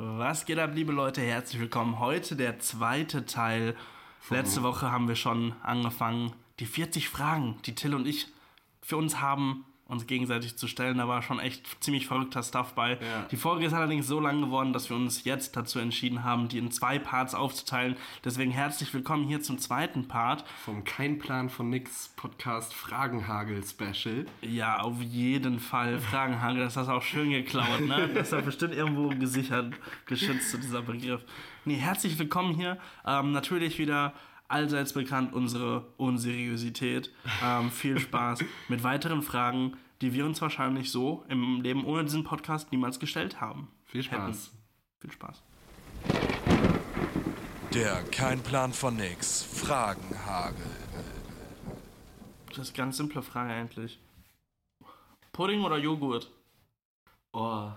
Was geht ab, liebe Leute? Herzlich willkommen. Heute der zweite Teil. Letzte Woche haben wir schon angefangen, die 40 Fragen, die Till und ich für uns haben, uns gegenseitig zu stellen. Da war schon echt ziemlich verrückter Stuff bei. Ja. Die Folge ist allerdings so lang geworden, dass wir uns jetzt dazu entschieden haben, die in zwei Parts aufzuteilen. Deswegen herzlich willkommen hier zum zweiten Part. Vom Kein Plan von Nix Podcast Fragenhagel Special. Ja, auf jeden Fall. Fragenhagel, das hast du auch schön geklaut, ne? Das ist ja bestimmt irgendwo gesichert, geschützt, dieser Begriff. Nee, herzlich willkommen hier. Ähm, natürlich wieder allseits bekannt unsere Unseriosität. Ähm, viel Spaß mit weiteren Fragen, die wir uns wahrscheinlich so im Leben ohne diesen Podcast niemals gestellt haben. Viel Spaß. Viel Spaß. Der Kein Plan von nix. Fragenhagel. Das ist eine ganz simple Frage eigentlich. Pudding oder Joghurt? Oh,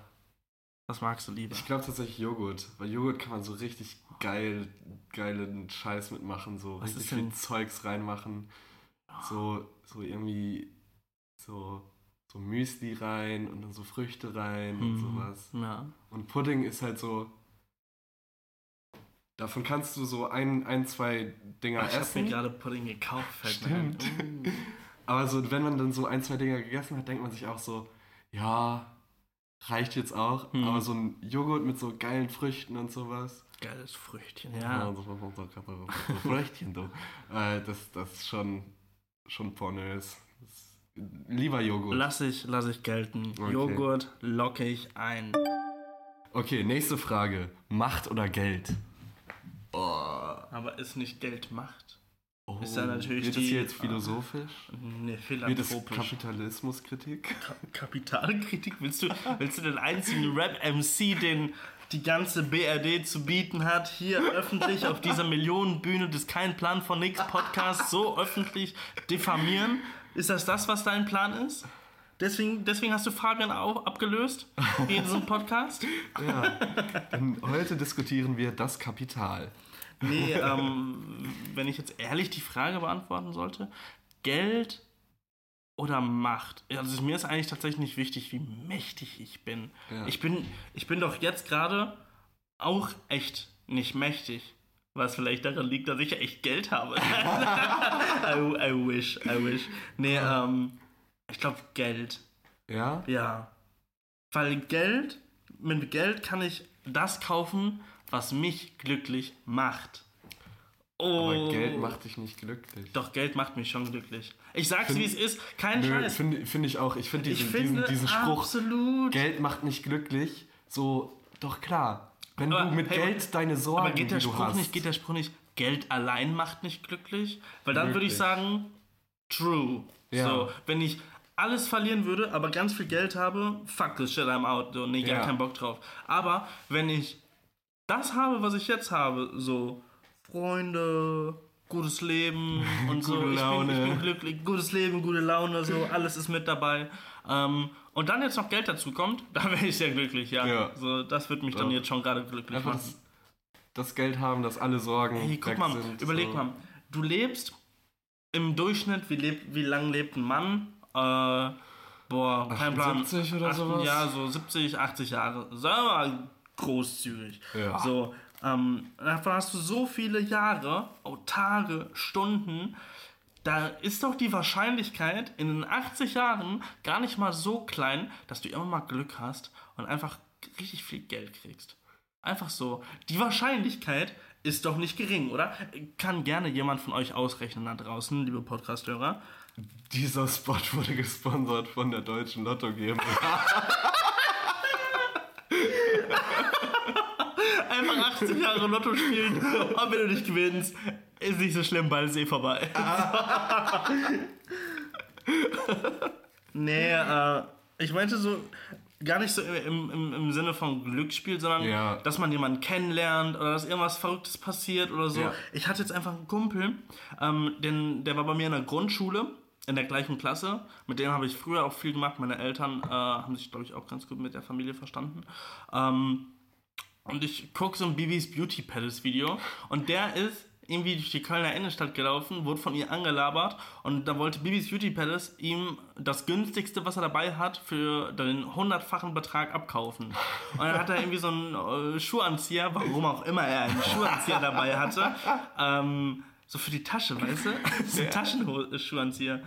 Was magst du lieber? ich glaube tatsächlich Joghurt. Weil Joghurt kann man so richtig geil, geilen Scheiß mitmachen. So Was richtig viel Zeugs reinmachen. So, so irgendwie so, so Müsli rein und dann so Früchte rein und Hm, sowas. Ja. Und Pudding ist halt so. Davon kannst du so ein, ein zwei Dinger Ich habe mir essen. gerade Pudding gekauft. Stimmt. Uh. Aber so, wenn man dann so ein, zwei Dinger gegessen hat, denkt man sich auch so, ja, reicht jetzt auch. Hm. Aber so ein Joghurt mit so geilen Früchten und sowas. Geiles Früchtchen, Ja, Früchtchen, du. Äh, das, das ist schon, schon pornös. Das, lieber Joghurt. Lass ich, lass ich gelten. Okay. Joghurt locke ich ein. Okay, nächste Frage. Macht oder Geld? Oh. Aber ist nicht Geld Macht? oh. Ist ja natürlich Wird das die- hier jetzt philosophisch? Nee, Wird es philanthropisch. Kapitalismuskritik? Ka Kapitalkritik? Willst du, willst du den einzigen Rap-MC, den die ganze BRD zu bieten hat, hier öffentlich auf dieser Millionenbühne des Kein Plan von Nix Podcasts so öffentlich diffamieren? Ist das das, was dein Plan ist? Deswegen, deswegen hast du Fabian auch abgelöst in diesem Podcast? Ja. Denn heute diskutieren wir das Kapital. Nee, ähm, wenn ich jetzt ehrlich die Frage beantworten sollte, Geld oder Macht? Also mir ist eigentlich tatsächlich nicht wichtig, wie mächtig ich bin. Ja. Ich bin. Ich bin doch jetzt gerade auch echt nicht mächtig. Was vielleicht daran liegt, dass ich echt Geld habe. I, I wish, I wish. Nee, ähm, ich glaube Geld. Ja? Ja. Weil Geld, mit Geld kann ich das kaufen, was mich glücklich macht. Oh. Aber Geld macht dich nicht glücklich. Doch, Geld macht mich schon glücklich. Ich sag's, Find- wie es ist. Kein Nö, Scheiß. finde find ich auch. Ich finde ich diesen, finde diesen, diesen Spruch, absolut. Geld macht nicht glücklich, so, doch klar. Wenn Aber, du mit hey, Geld deine Sorgen, Aber geht der Spruch hast, nicht, geht der Spruch nicht, Geld allein macht nicht glücklich? Weil dann würde ich sagen, true. Ja. So, wenn ich alles verlieren würde, aber ganz viel Geld habe, fuck this shit, I'm out. So, nee, gar Ja. keinen Bock drauf. Aber wenn ich das habe, was ich jetzt habe, so Freunde, gutes Leben und so, ich bin, ich bin glücklich, gutes Leben, gute Laune, so, alles ist mit dabei. Ähm, und dann jetzt noch Geld dazu kommt, dann wäre ich sehr glücklich, ja. Ja. So, das wird mich dann Ja. jetzt schon gerade glücklich einfach machen. das, das Geld haben, dass alle Sorgen Hey, guck weg mal, sind. überleg so. mal. Du lebst im Durchschnitt, wie, lebt, wie lang lebt ein Mann? Äh, boah, kein Plan. 78 oder Acht- sowas? Ja, so 70, 80 Jahre. Sagen wir mal großzügig. Ja. So, ähm, davon hast du so viele Jahre, oh, Tage, Stunden. Da ist doch die Wahrscheinlichkeit in den 80 Jahren gar nicht mal so klein, dass du immer mal Glück hast und einfach richtig viel Geld kriegst. Einfach so. Die Wahrscheinlichkeit ist doch nicht gering, oder? Kann gerne jemand von euch ausrechnen da draußen, liebe Podcast-Hörer. Dieser Spot wurde gesponsert von der Deutschen Lotto GmbH. Einfach 80 Jahre Lotto spielen und wenn du nicht gewinnst, ist nicht so schlimm, bald ist eh vorbei. nee, äh, ich meinte so, gar nicht so im, im, im Sinne von Glücksspiel, sondern Ja. dass man jemanden kennenlernt oder dass irgendwas Verrücktes passiert oder so. Ja. Ich hatte jetzt einfach einen Kumpel, ähm, den, der war bei mir in der Grundschule, in der gleichen Klasse. Mit dem habe ich früher auch viel gemacht. Meine Eltern äh, haben sich, glaube ich, auch ganz gut mit der Familie verstanden. Ähm, und ich gucke so ein Bibis Beauty Palace Video und der ist irgendwie durch die Kölner Innenstadt gelaufen, wurde von ihr angelabert und da wollte Bibis Beauty Palace ihm das günstigste, was er dabei hat, für den hundertfachen Betrag abkaufen. Und dann hat er irgendwie so einen äh, Schuhanzieher, warum auch immer er einen Schuhanzieher dabei hatte, ähm, so für die Tasche, weißt du? so ein Taschenschuhanzieher.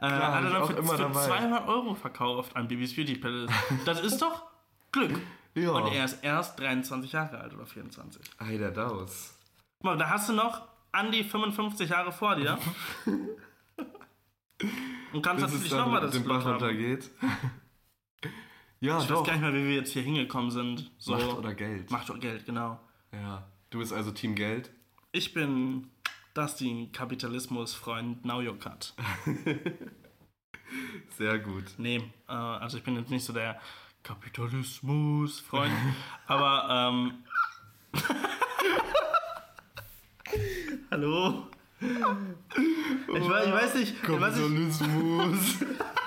Äh, hat er dann für, immer für dabei. 200 Euro verkauft an Bibis Beauty Palace. Das ist doch Glück. Ja. Und er ist erst 23 Jahre alt oder 24. Ei, der Daus. Guck mal, da hast du noch an die 55 Jahre vor dir. Und kannst Bis natürlich nochmal das den Glück Bach haben. runtergeht. ja, Ich doch. weiß gar nicht mehr, wie wir jetzt hier hingekommen sind. So, Macht oder Geld. Macht oder Geld, genau. Ja. Du bist also Team Geld. Ich bin Dustin, Kapitalismus-Freund, now your cut. Sehr gut. Nee, äh, also ich bin jetzt nicht so der Kapitalismus-Freund, aber ähm. Hallo? Ich, weiß- ich weiß ich weiß nicht, Kapitalismus.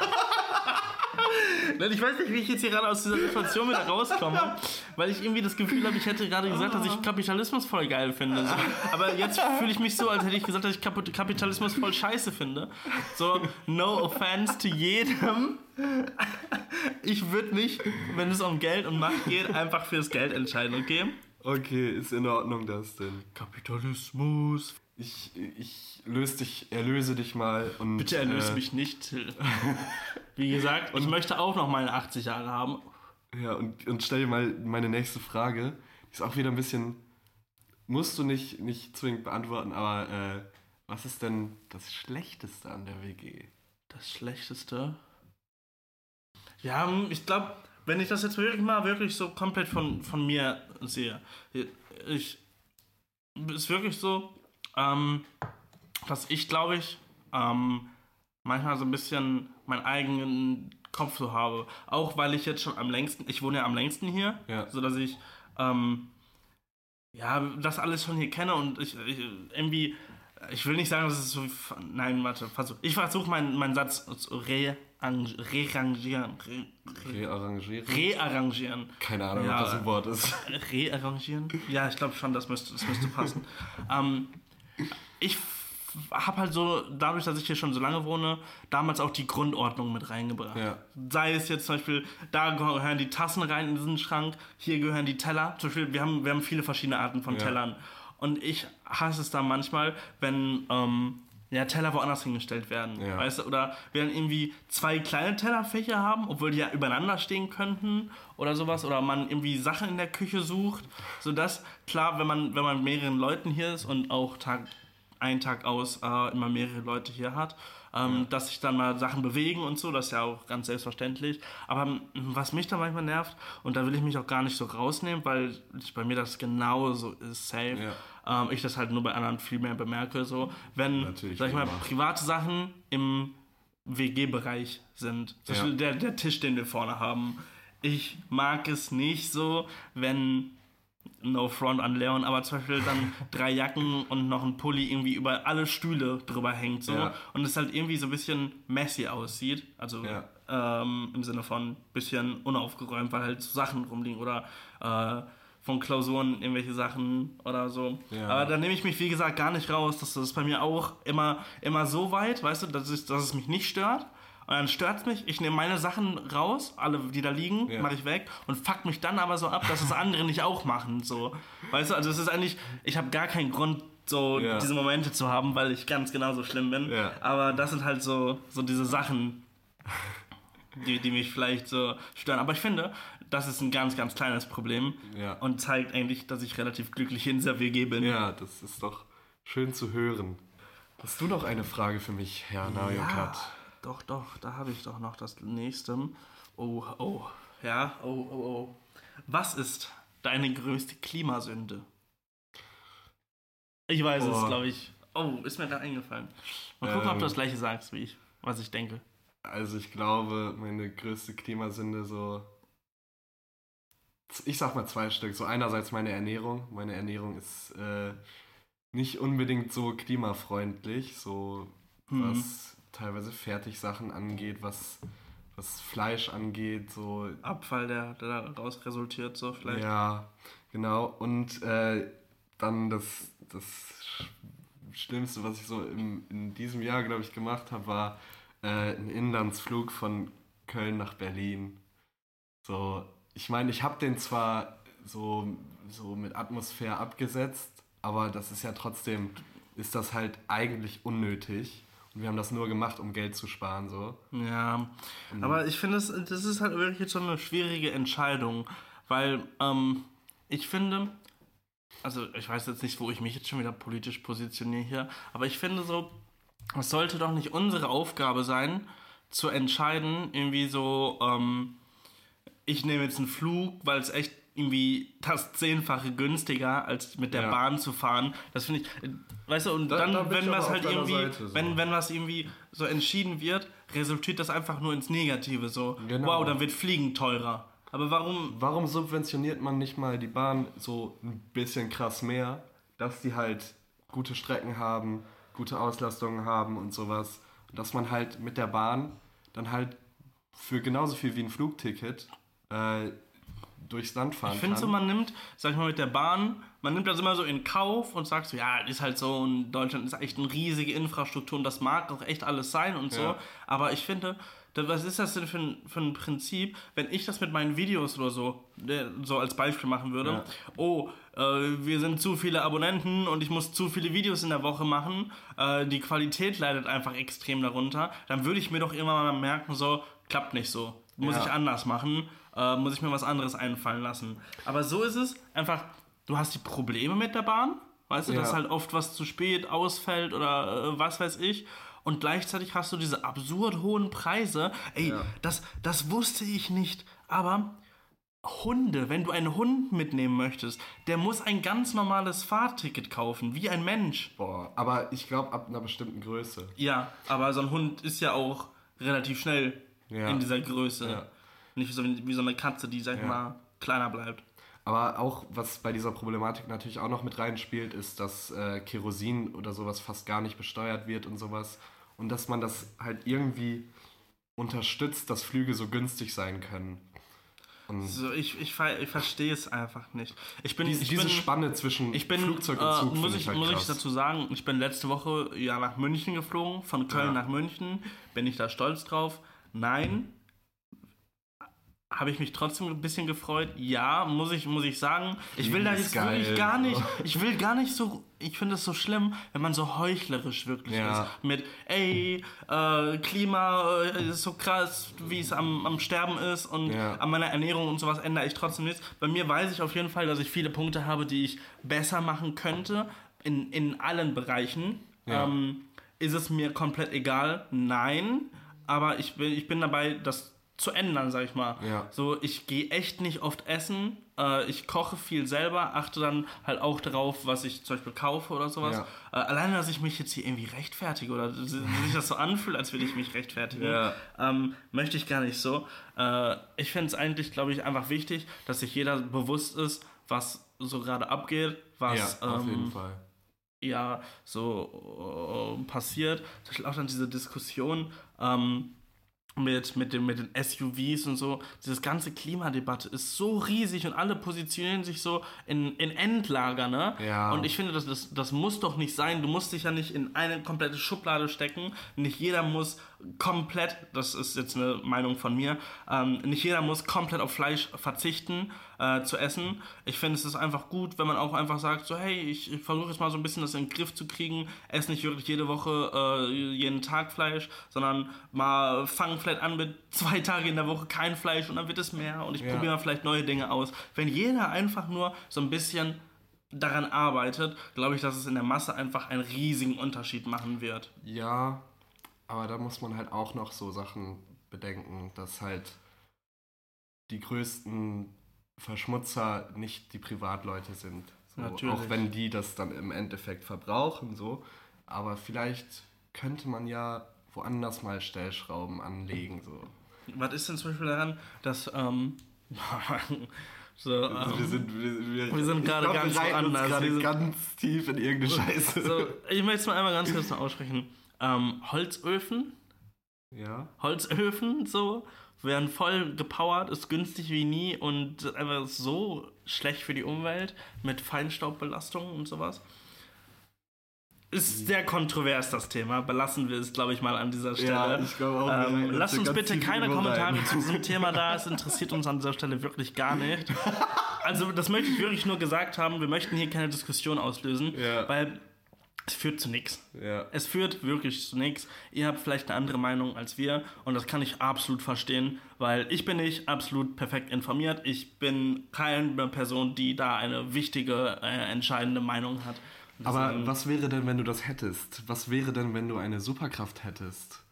Ich weiß nicht, wie ich jetzt hier gerade aus dieser Situation wieder rauskomme, weil ich irgendwie das Gefühl habe, ich hätte gerade gesagt, dass ich Kapitalismus voll geil finde. So. Aber jetzt fühle ich mich so, als hätte ich gesagt, dass ich Kap- Kapitalismus voll scheiße finde. So, no offense to jedem. Ich würde mich, wenn es um Geld und Macht geht, einfach fürs Geld entscheiden, okay? Okay, ist in Ordnung das denn. Kapitalismus. Ich, ich löse dich, erlöse dich mal und. Bitte erlöse äh, mich nicht. Wie gesagt, ich möchte auch noch meine 80 Jahre haben. Ja, und, und stell dir mal meine nächste Frage. Die ist auch wieder ein bisschen. Musst du nicht, nicht zwingend beantworten, aber äh, was ist denn das Schlechteste an der WG? Das Schlechteste. Ja, hm, ich glaube, wenn ich das jetzt wirklich mal wirklich so komplett von, von mir sehe, ich ist wirklich so, ähm, dass ich glaube ich ähm, manchmal so ein bisschen meinen eigenen Kopf so habe. Auch weil ich jetzt schon am längsten, ich wohne ja am längsten hier, Ja. so dass ich ähm, ja das alles schon hier kenne und ich, ich irgendwie ich will nicht sagen, dass es so. Nein, warte. Versuch, ich versuche meinen meinen Satz zu rearrangieren. Rearrangieren. Re, re, Rearrangieren? rearrangieren. Keine Ahnung, Ja. ob das ein Wort ist. Rearrangieren? Ja, ich glaube schon, das müsste, das müsste passen. ähm, ich habe halt so, dadurch, dass ich hier schon so lange wohne, damals auch die Grundordnung mit reingebracht. Ja. Sei es jetzt zum Beispiel, da gehören die Tassen rein in diesen Schrank, hier gehören die Teller. Zum Beispiel, wir haben, wir haben viele verschiedene Arten von Ja. Tellern. Und ich hasse es da manchmal, wenn ähm, ja, Teller woanders hingestellt werden. Ja. Weißt du? Oder wir dann irgendwie zwei kleine Tellerfächer haben, obwohl die ja übereinander stehen könnten oder sowas. Oder man irgendwie Sachen in der Küche sucht. Sodass, klar, wenn man, wenn man mit mehreren Leuten hier ist und auch Tag ein Tag aus äh, immer mehrere Leute hier hat, ähm, dass sich dann mal Sachen bewegen und so, das ist ja auch ganz selbstverständlich. Aber ähm, was mich da manchmal nervt, und da will ich mich auch gar nicht so rausnehmen, weil bei mir das genauso ist, safe, ähm, ich das halt nur bei anderen viel mehr bemerke, so, wenn, Natürlich, sag ich mal, immer. private Sachen im WG-Bereich sind. Zum Ja. Beispiel der, der Tisch, den wir vorne haben. Ich mag es nicht so, wenn No front an Leon, aber zum Beispiel dann drei Jacken und noch ein Pulli irgendwie über alle Stühle drüber hängt so Ja. und es halt irgendwie so ein bisschen messy aussieht, also Ja. ähm, im Sinne von bisschen unaufgeräumt, weil halt so Sachen rumliegen oder äh, von Klausuren irgendwelche Sachen oder so. Ja. Aber da nehme ich mich wie gesagt gar nicht raus, das bei mir auch immer immer so weit, weißt du, dass, ich, dass es mich nicht stört. Und dann stört es mich, ich nehme meine Sachen raus, alle, die da liegen, Ja. mache ich weg und fuck mich dann aber so ab, dass es andere nicht auch machen. So. Weißt du, also es ist eigentlich, ich habe gar keinen Grund, so Ja. diese Momente zu haben, weil ich ganz genauso schlimm bin. Ja. Aber das sind halt so, so diese Sachen, die, die mich vielleicht so stören. Aber ich finde, das ist ein ganz, ganz kleines Problem Ja. und zeigt eigentlich, dass ich relativ glücklich in WG bin. Ja, das ist doch schön zu hören. Hast du noch eine Frage für mich, Herr Najokat? Doch, doch, da habe ich doch noch das nächste. Oh, oh, ja, oh, oh, oh. Was ist deine größte Klimasünde? Ich weiß es, Oh. glaube ich. Oh, ist mir da eingefallen. Mal gucken, ob Ähm. du das gleiche sagst wie ich, was ich denke. Also ich glaube, meine größte Klimasünde so. Ich sag mal zwei Stück. So einerseits meine Ernährung. Meine Ernährung ist äh, nicht unbedingt so klimafreundlich, so Mhm. was teilweise Fertigsachen angeht, was, was Fleisch angeht, so Abfall, der, der daraus resultiert, so vielleicht. Ja, genau. Und äh, dann das, das Schlimmste, was ich so im, in diesem Jahr, glaube ich, gemacht habe, war äh, ein Inlandsflug von Köln nach Berlin. So, ich meine, ich habe den zwar so, so mit Atmosphäre abgesetzt, aber das ist ja trotzdem, ist das halt eigentlich unnötig. Und wir haben das nur gemacht, um Geld zu sparen, so. Ja, aber ich finde, das, das ist halt wirklich jetzt schon eine schwierige Entscheidung, weil ähm, ich finde, also ich weiß jetzt nicht, wo ich mich jetzt schon wieder politisch positioniere hier, aber ich finde so, es sollte doch nicht unsere Aufgabe sein, zu entscheiden, irgendwie so, ähm, ich nehme jetzt einen Flug, weil es echt irgendwie das Zehnfache günstiger, als mit der Ja. Bahn zu fahren. Das finde ich, äh, weißt du, und Da- dann, da wenn was halt irgendwie, Seite, so. wenn, wenn was irgendwie so entschieden wird, resultiert das einfach nur ins Negative. So, Genau. wow, dann wird Fliegen teurer. Aber warum, Warum subventioniert man nicht mal die Bahn so ein bisschen krass mehr, dass die halt gute Strecken haben, gute Auslastungen haben und sowas? Dass man halt mit der Bahn dann halt für genauso viel wie ein Flugticket äh, durchs Land fahren Ich finde kann. so, man nimmt, sag ich mal, mit der Bahn, man nimmt das immer so in Kauf und sagt so, ja, ist halt so und Deutschland ist echt eine riesige Infrastruktur und das mag auch echt alles sein und so. Ja. Aber ich finde, was ist das denn für ein, für ein Prinzip, wenn ich das mit meinen Videos oder so, äh, so als Beispiel machen würde? Ja. Oh, äh, wir sind zu viele Abonnenten und ich muss zu viele Videos in der Woche machen, äh, die Qualität leidet einfach extrem darunter, dann würde ich mir doch irgendwann mal merken, so, klappt nicht so. Muss Ja. ich anders machen, äh, muss ich mir was anderes einfallen lassen. Aber so ist es einfach, du hast die Probleme mit der Bahn, weißt du, Ja. dass halt oft was zu spät ausfällt oder äh, was weiß ich. Und gleichzeitig hast du diese absurd hohen Preise. Ey, Ja. das, das wusste ich nicht. Aber Hunde, wenn du einen Hund mitnehmen möchtest, der muss ein ganz normales Fahrticket kaufen, wie ein Mensch. Boah, aber ich glaube ab einer bestimmten Größe. Ja, aber so ein Hund ist ja auch relativ schnell Ja. in dieser Größe. Ja. Nicht so wie, wie so eine Katze, die, sag ich Ja. mal, kleiner bleibt. Aber auch, was bei dieser Problematik natürlich auch noch mit reinspielt, ist, dass äh, Kerosin oder sowas fast gar nicht besteuert wird und sowas. Und dass man das halt irgendwie unterstützt, dass Flüge so günstig sein können. Und So, ich, ich, ich verstehe es einfach nicht. Ich bin, diese, ich diese bin, Spanne zwischen ich bin, Flugzeug und äh, Zug muss finde ich, halt muss ich krass. dazu sagen, ich bin letzte Woche ja nach München geflogen, von Köln Ja. nach München. Bin ich da stolz drauf? Nein. Habe ich mich trotzdem ein bisschen gefreut? Ja, muss ich, muss ich sagen. Ich will da jetzt wirklich geil. gar nicht, ich will gar nicht so, ich finde es so schlimm, wenn man so heuchlerisch wirklich Ja. ist. Mit, ey, äh, Klima äh, ist so krass, wie es am, am Sterben ist und Ja. an meiner Ernährung und sowas ändere ich trotzdem nichts. Bei mir weiß ich auf jeden Fall, dass ich viele Punkte habe, die ich besser machen könnte, in, in allen Bereichen. Ja. Ähm, ist es mir komplett egal? Nein. Aber ich bin, ich bin dabei, das zu ändern, sag ich mal. Ja. So, ich gehe echt nicht oft essen. Äh, ich koche viel selber, achte dann halt auch darauf, was ich zum Beispiel kaufe oder sowas. Ja. Äh, alleine, dass ich mich jetzt hier irgendwie rechtfertige oder si- sich das so anfühlt, als würde ich mich rechtfertigen, Ja. ähm, möchte ich gar nicht so. Äh, ich finde es eigentlich, glaube ich, einfach wichtig, dass sich jeder bewusst ist, was so gerade abgeht, was ja, auf ähm, jeden Fall. ja so äh, passiert. Zum Beispiel auch dann diese Diskussion ähm, mit, mit, den, mit den SUVs und so. Diese ganze Klimadebatte ist so riesig und alle positionieren sich so in, in Endlager, ne? Ja. Und ich finde, das, das, das muss doch nicht sein. Du musst dich ja nicht in eine komplette Schublade stecken. Nicht jeder muss komplett, das ist jetzt eine Meinung von mir, ähm, nicht jeder muss komplett auf Fleisch verzichten äh, zu essen. Ich finde, es ist einfach gut, wenn man auch einfach sagt, so hey, ich, ich versuche jetzt mal so ein bisschen das in den Griff zu kriegen, esse nicht wirklich jede Woche, äh, jeden Tag Fleisch, sondern mal fangen vielleicht an mit zwei Tage in der Woche kein Fleisch und dann wird es mehr und ich Ja. probiere mal vielleicht neue Dinge aus. Wenn jeder einfach nur so ein bisschen daran arbeitet, glaube ich, dass es in der Masse einfach einen riesigen Unterschied machen wird. Ja, aber da muss man halt auch noch so Sachen bedenken, dass halt die größten Verschmutzer nicht die Privatleute sind. So, Natürlich. Auch wenn die das dann im Endeffekt verbrauchen, so. Aber vielleicht könnte man ja woanders mal Stellschrauben anlegen, so. Was ist denn zum Beispiel daran, dass ähm, so, Also wir ähm, sind, wir, wir, sind gerade ganz woanders. Wir sind- ganz tief in irgendeine Scheiße. so, ich möchte es mal einmal ganz kurz noch aussprechen. Ähm, Holzöfen, Ja. Holzöfen, so, werden voll gepowert, ist günstig wie nie und einfach so schlecht für die Umwelt mit Feinstaubbelastung und sowas. ist sehr kontrovers, das Thema. Belassen wir es, glaube ich, mal an dieser Stelle. Ja, ich glaube auch, Ähm, lasst uns bitte keine Kommentare zu diesem Thema da. Es interessiert uns an dieser Stelle wirklich gar nicht. Also, das möchte ich wirklich nur gesagt haben. Wir möchten hier keine Diskussion auslösen, Ja. weil es führt zu nichts. Ja. Es führt wirklich zu nichts. Ihr habt vielleicht eine andere Meinung als wir und das kann ich absolut verstehen, weil ich bin nicht absolut perfekt informiert. Ich bin keine Person, die da eine wichtige, äh, entscheidende Meinung hat. Und Aber deswegen- was wäre denn, wenn du das hättest? Was wäre denn, wenn du eine Superkraft hättest?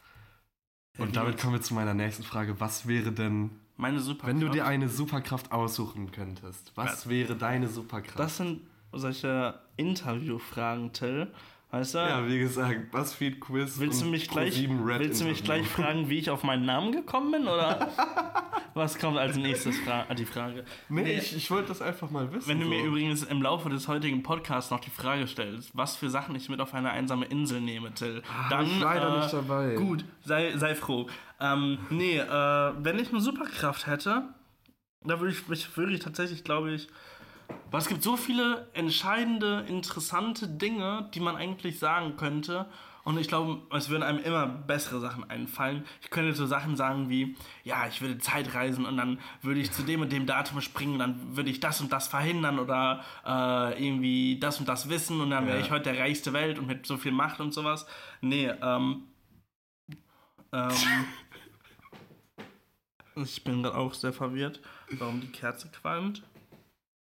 Und damit kommen wir zu meiner nächsten Frage. Was wäre denn, wenn du dir eine Superkraft aussuchen könntest? Was wäre deine Superkraft? Das sind solche Interviewfragen, Till. Weißt du? ja, wie gesagt, BuzzFeed Quiz. Willst du und mich gleich, willst du mich gleich fragen, wie ich auf meinen Namen gekommen bin? Oder was kommt als nächstes Fra die Frage? Nee, ich, ich wollte das einfach mal wissen. Wenn du mir so. übrigens im Laufe des heutigen Podcasts noch die Frage stellst, was für Sachen ich mit auf eine einsame Insel nehme, Till, dann Ah, ich leider äh, nicht dabei. Gut, sei, sei froh. Ähm, nee, äh, wenn ich eine Superkraft hätte, da würde ich mich wirklich tatsächlich, glaube ich, weil es gibt so viele entscheidende, interessante Dinge, die man eigentlich sagen könnte. Und ich glaube, es würden einem immer bessere Sachen einfallen. Ich könnte so Sachen sagen wie, ja, ich würde Zeit reisen und dann würde ich zu dem und dem Datum springen, dann würde ich das und das verhindern oder äh, irgendwie das und das wissen und dann wäre Ja. ich heute der reichste Welt und mit so viel Macht und sowas. Nee, ähm. ähm ich bin gerade auch sehr verwirrt, warum die Kerze qualmt.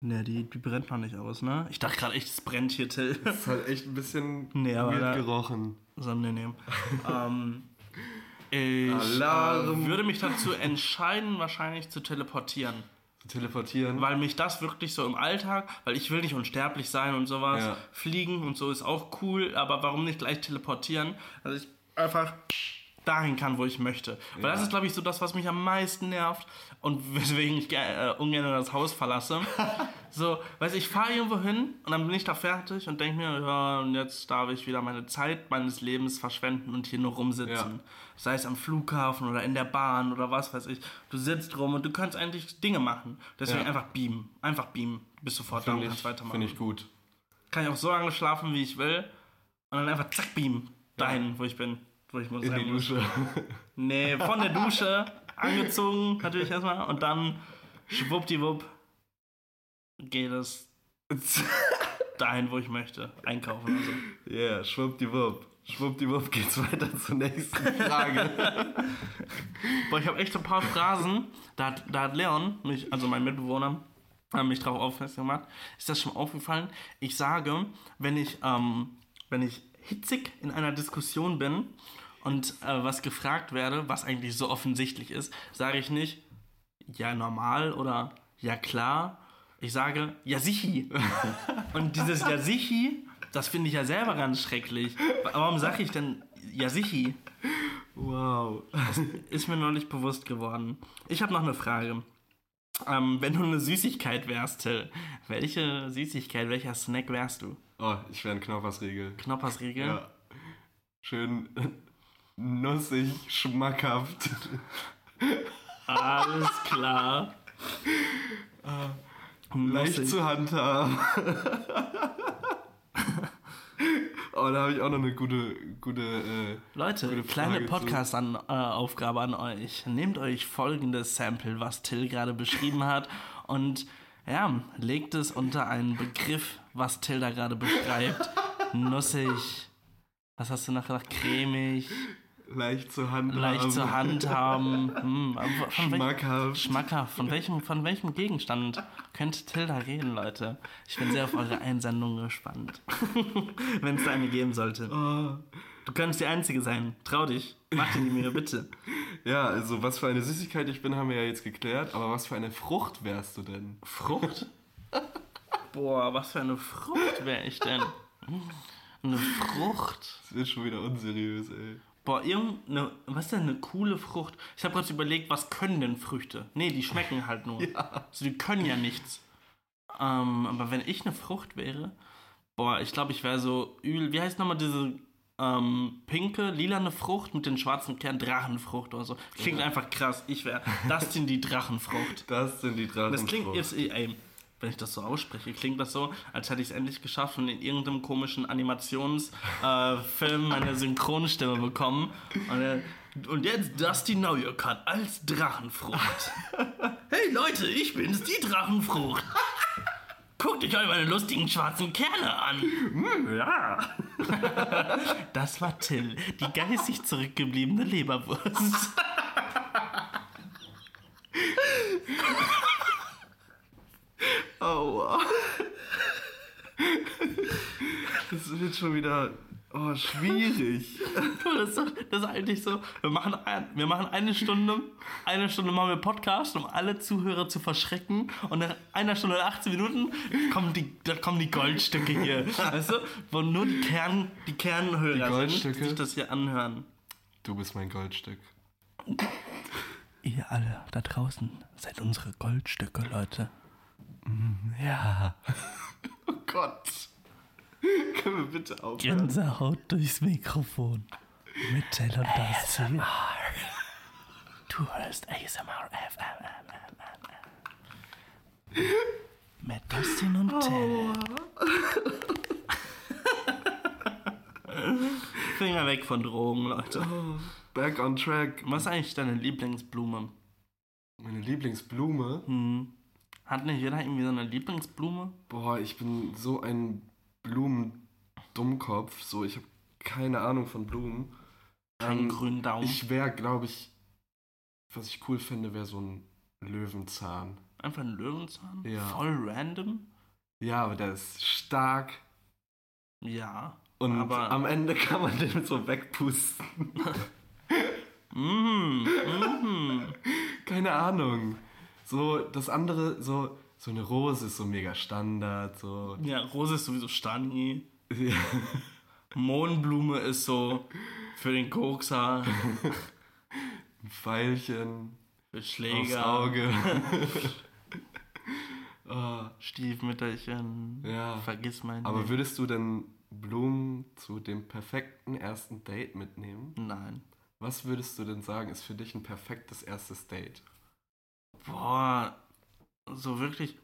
Ne, die, die brennt noch nicht aus, ne? Ich dachte gerade echt, es brennt hier, Till. Das ist halt echt ein bisschen Nee, aber da- gerochen. So, nee, nee. ähm, ich Alarm. äh, würde mich dazu entscheiden, wahrscheinlich zu teleportieren. Zu teleportieren. Weil mich das wirklich so im Alltag, weil ich will nicht unsterblich sein und sowas. Ja. Fliegen und so ist auch cool, aber warum nicht gleich teleportieren? Dass ich einfach dahin kann, wo ich möchte. Weil das Ja. ist, glaube ich, so das, was mich am meisten nervt und weswegen ich äh, ungern das Haus verlasse. so, weiß ich, fahre irgendwo hin und dann bin ich da fertig und denke mir, ja, und jetzt darf ich wieder meine Zeit meines Lebens verschwenden und hier nur rumsitzen. Ja. Sei es am Flughafen oder in der Bahn oder was weiß ich. Du sitzt rum und du kannst eigentlich Dinge machen. Deswegen Ja. einfach beamen. Einfach beamen. Bist sofort da und Finde kannst weitermachen. find ich gut. Kann ich auch so lange schlafen, wie ich will. Und dann einfach zack, beamen. Dahin, wo ich bin. Wo ich muss In die muss. Dusche. Nee, von der Dusche angezogen, natürlich erstmal. Und dann schwuppdiwupp geht es dahin, wo ich möchte. Einkaufen oder so. Yeah, schwuppdiwupp. Schwuppdiwupp geht's weiter zur nächsten Frage. Boah, ich habe echt so ein paar Phrasen. Da hat, da hat Leon, mich, also mein Mitbewohner, mich darauf aufmerksam gemacht. Ist das schon aufgefallen? Ich sage, wenn ich, ähm, wenn ich hitzig in einer Diskussion bin und äh, was gefragt werde, was eigentlich so offensichtlich ist, sage ich nicht, ja normal oder ja klar. Ich sage, ja sichi. und dieses ja sichi, das finde ich ja selber ganz schrecklich. Warum sage ich denn ja sichi? wow. Ist mir neulich bewusst geworden. Ich habe noch eine Frage. Ähm, wenn du eine Süßigkeit wärst, Till, welche Süßigkeit, welcher Snack wärst du? Oh, ich wäre ein Knoppersriegel. Knoppersriegel? Ja. Schön nussig, schmackhaft. Alles klar. Leicht Nussig. zu handhaben. oh, da habe ich auch noch eine gute, gute. Äh, Leute, Gute kleine Frage zu- Podcast-Aufgabe an euch. Nehmt euch folgendes Sample, was Till gerade beschrieben hat, und ja, legt es unter einen Begriff, was Till da gerade beschreibt. Nussig. Was hast du noch gesagt? Cremig, leicht zu handhaben. leicht zu handhaben. Hm, Schmackhaft. Schmackhaft. Von welchem, von welchem Gegenstand könnte Tilda reden, Leute? Ich bin sehr auf eure Einsendung gespannt. Wenn es da eine geben sollte. Oh. Du könntest die Einzige sein. Trau dich. Mach die Mühe, bitte. Ja, also was für eine Süßigkeit ich bin, haben wir ja jetzt geklärt. Aber was für eine Frucht wärst du denn? Frucht? Boah, was für eine Frucht wäre ich denn? Eine Frucht? Das wird schon wieder unseriös, ey. Boah, irgendeine, was ist denn eine coole Frucht? Ich habe kurz überlegt, was können denn Früchte? Nee, die schmecken halt nur. Also die können ja nichts. Ähm, aber wenn ich eine Frucht wäre, boah, ich glaube, ich wäre so übel. Wie heißt nochmal diese ähm, pinke, lilane Frucht mit den schwarzen Kernen? Drachenfrucht oder so. Klingt einfach krass. Ich wäre, das sind die Drachenfrucht. Das sind die Drachenfrucht. Das klingt jetzt, ey, wenn ich das so ausspreche, klingt das so, als hätte ich es endlich geschafft und in irgendeinem komischen Animationsfilm äh, meine Synchronstimme bekommen. Und, äh, und jetzt Dusty Cut als Drachenfrucht. hey Leute, ich bin's, die Drachenfrucht. Guckt euch all meine lustigen schwarzen Kerne an. Ja. Das war Till, die geistig zurückgebliebene Leberwurst. Aua. Das wird schon wieder oh, schwierig. Das ist, doch, das ist eigentlich so. Wir machen, ein, wir machen eine Stunde, eine Stunde machen wir Podcast, um alle Zuhörer zu verschrecken. Und nach einer Stunde und 18 Minuten kommen die, da kommen die Goldstücke hier. Weißt du, wo nur die, Kern, die Kernhörer Die sind, die sich das hier anhören. Du bist mein Goldstück. Ihr alle da draußen seid unsere Goldstücke, Leute. Ja. Oh Gott. Können wir bitte aufhören? Gänsehaut durchs Mikrofon. Mit Tell und Dusty. Du hörst ASMR. Mit Dustin und Tell. Finger weg von Drogen, Leute. Back on track. Was ist eigentlich deine Lieblingsblume? Meine Lieblingsblume. Hm. Hat nicht jeder irgendwie so eine Lieblingsblume? Boah, ich bin so ein Blumendummkopf. So, ich habe keine Ahnung von Blumen. Keinen Ähm, grünen Daumen. Ich wäre, glaube ich, was ich cool finde, wäre so ein Löwenzahn. Einfach ein Löwenzahn? Ja. Voll random? Ja, aber der ist stark. Ja. Und Aber- am Ende kann man den so wegpusten. Mhm. Mhm. Keine Ahnung. So, das andere, so, so eine Rose ist so mega Standard. So. Ja, Rose ist sowieso Stani. Ja. Mohnblume ist so für den Kokser, Ein Pfeilchen für aufs Schläger, Auge. Ah, Stiefmütterchen. Ja. Vergiss mein aber würdest du denn Blumen zu dem perfekten ersten Date mitnehmen? Nein. Was würdest du denn sagen, ist für dich ein perfektes erstes Date? Boah, so wirklich.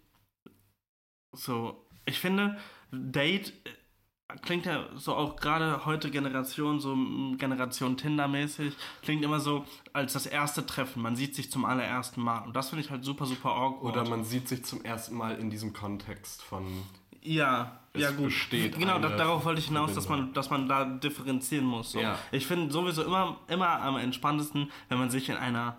So, ich finde, Date äh, klingt ja so auch gerade heute Generation, so Generation Tinder-mäßig, klingt immer so als das erste Treffen. Man sieht sich zum allerersten Mal. Und das finde ich halt super, super awkward. Oder man sieht sich zum ersten Mal in diesem Kontext von. Ja, Es ja gut. besteht genau, da, darauf wollte ich hinaus, dass man, dass man da differenzieren muss. So. Ja. Ich finde sowieso immer, immer am entspanntesten, wenn man sich in einer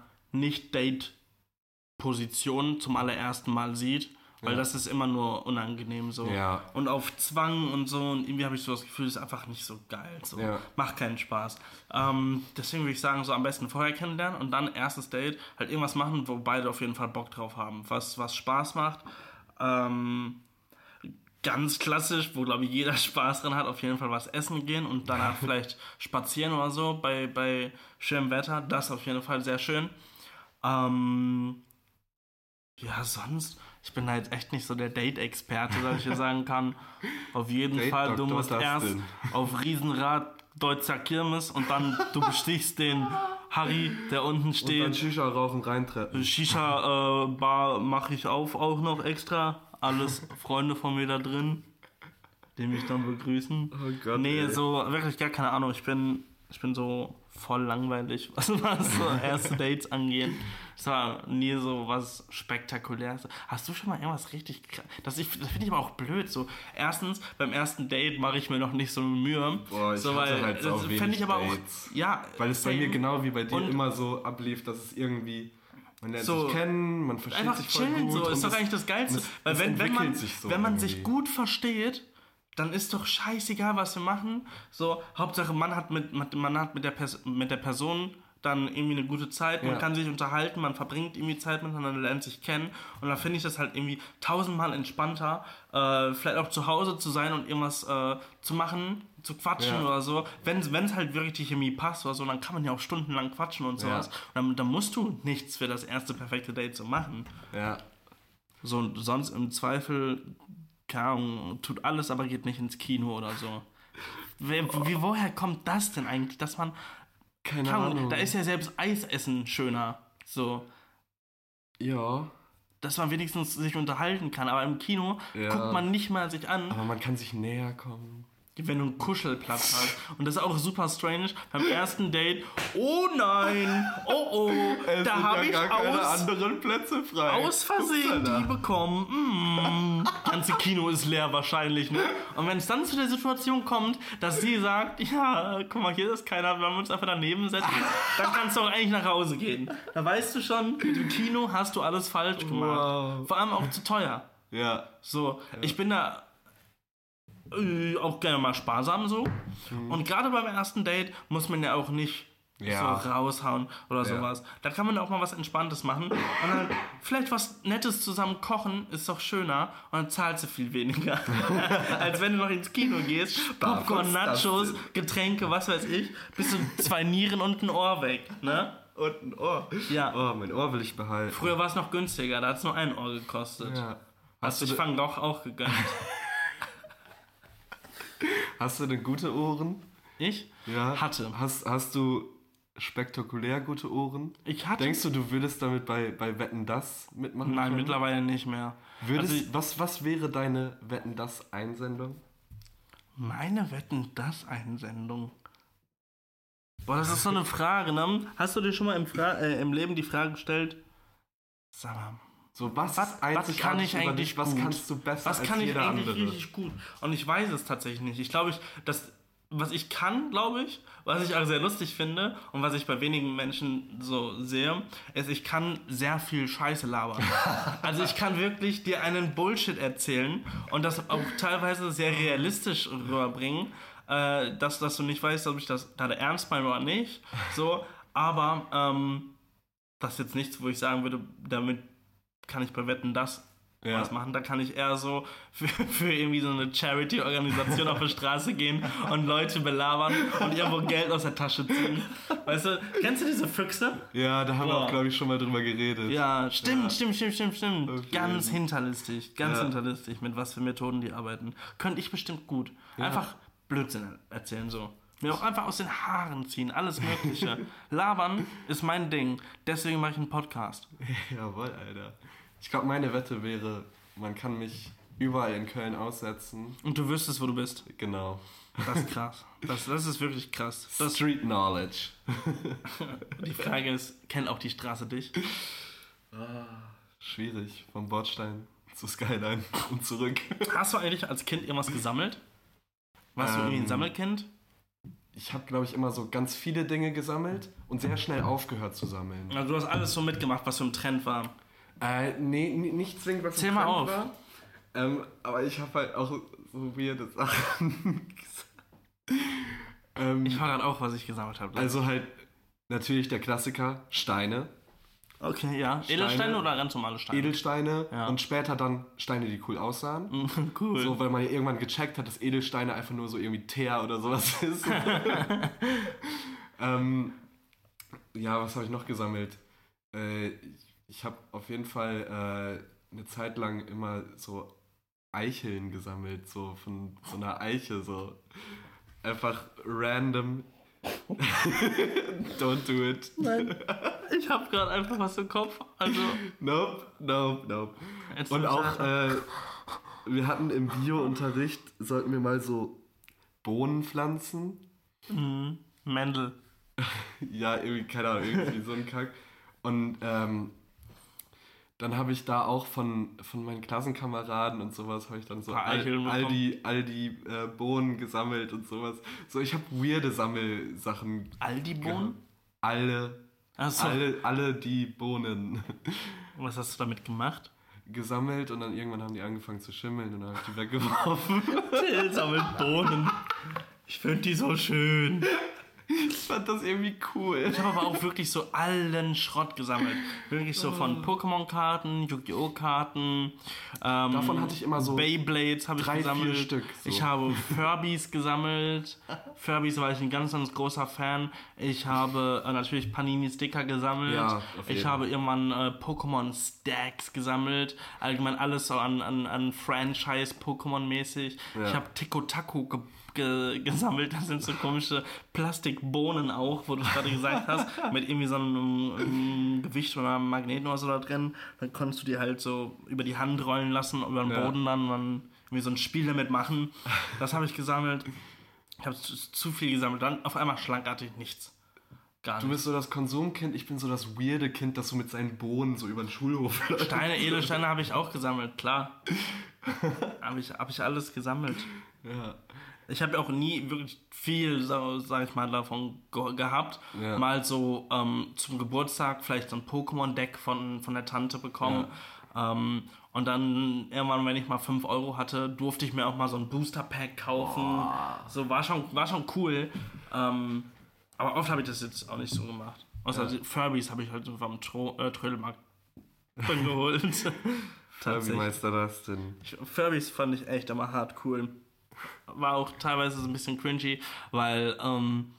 Nicht-Date-Position zum allerersten Mal sieht, weil Ja. das ist immer nur unangenehm so. Ja. Und auf Zwang und so, und irgendwie habe ich so das Gefühl, das ist einfach nicht so geil. So. Ja. Macht keinen Spaß. Ähm, deswegen würde ich sagen, so am besten vorher kennenlernen und dann erstes Date, halt irgendwas machen, wo beide auf jeden Fall Bock drauf haben, was, was Spaß macht. Ähm, ganz klassisch, wo glaube ich jeder Spaß dran hat, auf jeden Fall was essen gehen und danach vielleicht spazieren oder so bei, bei schönem Wetter. Das auf jeden Fall sehr schön. Ähm, ja, sonst, ich bin jetzt echt nicht so der Date-Experte, dass ich hier sagen kann. Auf jeden Date Fall, du Dr. musst erst auf Riesenrad Deutzer Kirmes und dann du bestichst den Harry, der unten Und dann steht. Shisha rauchen reintreppen. Shisha-Bar mache ich auf auch noch extra. Alles Freunde von mir da drin, die mich dann begrüßen. Oh Gott, nee, ey. so wirklich gar keine Ahnung. Ich bin, ich bin so voll langweilig, was, was so erste Dates angeht. Es war nie so was Spektakuläres. Hast du schon mal irgendwas richtig krass? Das, ich- das finde ich aber auch blöd. So, erstens, beim ersten Date mache ich mir noch nicht so Mühe. Boah, ich so, hatte halt das sau fänd wenig ich aber Dates. auch. Ja, Weil es bei mir genau wie bei dir immer so ablief, dass es irgendwie. Man lernt So, sich kennen, man versteht einfach sich voll chillen gut. so ist doch eigentlich das Geilste. es- Weil wenn, wenn man, so wenn man sich gut versteht, dann ist doch scheißegal, was wir machen. So, Hauptsache man hat mit, mit- man hat mit der, Pers mit der Person dann irgendwie eine gute Zeit, man Ja. kann sich unterhalten, man verbringt irgendwie Zeit miteinander, lernt sich kennen und da finde ich das halt irgendwie tausendmal entspannter, äh, vielleicht auch zu Hause zu sein und irgendwas äh, zu machen, zu quatschen Ja. oder so. Wenn es halt wirklich die Chemie passt oder so, dann kann man ja auch stundenlang quatschen und sowas. Und dann, dann musst du nichts für das erste perfekte Date so machen. Ja, So, und sonst im Zweifel, keine Ahnung, tut alles, aber geht nicht ins Kino oder so. Wer, wie, woher kommt das denn eigentlich, dass man, keine Ahnung. Ahnung, da ist ja selbst Eisessen schöner. So, ja, dass man wenigstens sich unterhalten kann. Aber im Kino Ja. guckt man nicht mal sich an, Aber man kann sich näher kommen. Wenn du einen Kuschelplatz hast. Und das ist auch super strange. Beim ersten Date, oh nein, oh oh, da habe ich aus, anderen Plätze frei. aus Versehen die bekommen. Mm. Ganze Kino ist leer wahrscheinlich, ne? Und wenn es dann zu der Situation kommt, dass sie sagt, ja, guck mal, hier ist keiner, wir wollen uns einfach daneben setzen, dann kannst du auch eigentlich nach Hause gehen. Da weißt du schon, mit dem Kino hast du alles falsch gemacht. Wow. Vor allem auch zu teuer. Ja. So, ich bin da äh, auch gerne mal sparsam so. Und gerade beim ersten Date muss man ja auch nicht Ja. so raushauen oder sowas. Da kann man auch mal was Entspanntes machen. Und dann vielleicht was Nettes zusammen kochen, ist doch schöner. Und dann zahlst du viel weniger. Als wenn du noch ins Kino gehst. Popcorn, Nachos, Getränke, was weiß ich. Bist du zwei Nieren und ein Ohr weg. Ne? Und ein Ohr. Ja. Oh, mein Ohr will ich behalten. Früher war es noch günstiger, da hat es nur ein Ohr gekostet. Ja. Hast du dich Fang doch auch gegönnt. Hast du denn gute Ohren? Ich Ja. hatte. Hast, hast du spektakulär gute Ohren? Ich hatte. Denkst du, du würdest damit bei, bei Wetten das mitmachen? Nein, können? mittlerweile nicht mehr. Würdest, Also, was, was wäre deine Wetten das Einsendung? meine Wetten, das Einsendung. Boah, das ist so eine Frage, ne? Hast du dir schon mal im, Fra äh, im Leben die Frage gestellt? Sag mal, So, was, was, was kann ich über eigentlich? Was gut? kannst du besser Was als kann ich jeder eigentlich andere? richtig gut? Und ich weiß es tatsächlich nicht. Ich glaube, ich, das, was ich kann, glaube ich, was ich auch sehr lustig finde und was ich bei wenigen Menschen so sehe, ist, ich kann sehr viel Scheiße labern. also ich kann wirklich dir einen Bullshit erzählen und das auch teilweise sehr realistisch rüberbringen, äh, dass, dass du nicht weißt, ob ich das gerade ernst meine oder nicht. So, aber ähm, das ist jetzt nichts, wo ich sagen würde, damit kann ich bei Wetten das Ja. was machen. Da kann ich eher so für, für irgendwie so eine Charity-Organisation auf die Straße gehen und Leute belabern und irgendwo Geld aus der Tasche ziehen. Weißt du, kennst du diese Füchse? Ja, da haben wir Boah. auch, glaube ich, schon mal drüber geredet. Ja, stimmt, Ja. stimmt, stimmt, stimmt, stimmt. Okay. Ganz hinterlistig, ganz Ja. hinterlistig, mit was für Methoden die arbeiten. Könnte ich bestimmt gut. Einfach Blödsinn erzählen so. Mir auch einfach aus den Haaren ziehen, alles Mögliche. Labern ist mein Ding. Deswegen mache ich einen Podcast. Jawohl, Alter. Ich glaube, meine Wette wäre, man kann mich überall in Köln aussetzen. Und du wüsstest, wo du bist. Genau. Das ist krass. Das, das ist wirklich krass. Das, Street Knowledge. die Frage ist, kennt auch die Straße dich? Schwierig. Vom Bordstein zu Skyline und zurück. Hast du eigentlich als Kind irgendwas gesammelt? Warst du irgendwie ein Ähm, Sammelkind? Ich habe, glaube ich, immer so ganz viele Dinge gesammelt und sehr schnell aufgehört zu sammeln. Also du hast alles so mitgemacht, was so im Trend war. Äh, nee, nicht zwingend, was Zähl im mal Trend auf. War. Ähm, aber ich habe halt auch so weirde Sachen gesagt. ähm, Ich war gerade auch, was ich gesammelt habe. also halt natürlich der Klassiker, Steine, okay, ja. Edelsteine oder ganz normale Steine? Edelsteine Ja. und später dann Steine, die cool aussahen. cool. So, weil man ja irgendwann gecheckt hat, dass Edelsteine einfach nur so irgendwie Teer oder sowas ist. ähm, ja, was habe ich noch gesammelt? Äh, ich habe auf jeden Fall äh, eine Zeit lang immer so Eicheln gesammelt, so von so einer Eiche, so einfach random. Don't do it. Nein. Ich habe gerade einfach was im Kopf. Also, Nope, nope, nope. erzähl Und auch, äh, wir hatten im Bio-Unterricht, sollten wir mal so Bohnen pflanzen. Mhm. Mendel. Ja, irgendwie, keine Ahnung, irgendwie so ein Kack. Und ähm, dann habe ich da auch von, von meinen Klassenkameraden und sowas, habe ich dann so all, all die, all die äh, Bohnen gesammelt und sowas. So, ich habe weirde Sammelsachen. Aldi-Bohnen? Alle, Achso. alle, alle die Bohnen Was hast du damit gemacht? gesammelt und dann irgendwann haben die angefangen zu schimmeln und dann habe ich die weggeworfen. Till sammelt Bohnen. Ich finde die so schön. Ich fand das irgendwie cool. Ich habe aber auch wirklich so allen Schrott gesammelt. Wirklich so von Pokémon-Karten, Yu-Gi-Oh!-Karten. Ähm, Davon hatte ich immer so Beyblades habe ich drei, vier gesammelt. Stück, so. Ich habe Furbies gesammelt. Furbies war ich ein ganz, ganz großer Fan. Ich habe äh, natürlich Panini-Sticker gesammelt. Ja, auf ich habe irgendwann äh, Pokémon-Stacks gesammelt. Allgemein alles so an, an, an Franchise-Pokémon-mäßig. Ja. Ich habe Tico Taco ge ge gesammelt. Das sind so komische Plastik Plastikbohnen auch, wo du gerade gesagt hast, mit irgendwie so einem, einem Gewicht oder einem Magneten oder so da drin. Dann konntest du die halt so über die Hand rollen lassen, über den Ja. Boden dann, dann irgendwie so ein Spiel damit machen. Das habe ich gesammelt. Ich habe zu, zu viel gesammelt. Dann auf einmal schlankartig nichts. Gar Du bist so das Konsumkind, ich bin so das weirde Kind, das so mit seinen Bohnen so über den Schulhof läuft. Steine, Edelsteine habe ich auch gesammelt, klar. habe ich, hab ich alles gesammelt. Ja. Ich habe auch nie wirklich viel, sag ich mal, davon ge gehabt. Ja. Mal so ähm, zum Geburtstag vielleicht so ein Pokémon-Deck von, von der Tante bekommen. Ähm, und dann irgendwann, wenn ich mal 5 Euro hatte, durfte ich mir auch mal so ein Booster-Pack kaufen. So war schon, war schon cool. Ähm, aber oft habe ich das jetzt auch nicht so gemacht. Außer die Furbies habe ich halt so vom Tro äh, Trödelmarkt geholt. Tatsächlich. meinst du das denn? Ich- Furbies fand ich echt immer hart cool. War auch teilweise so ein bisschen cringy, weil ähm,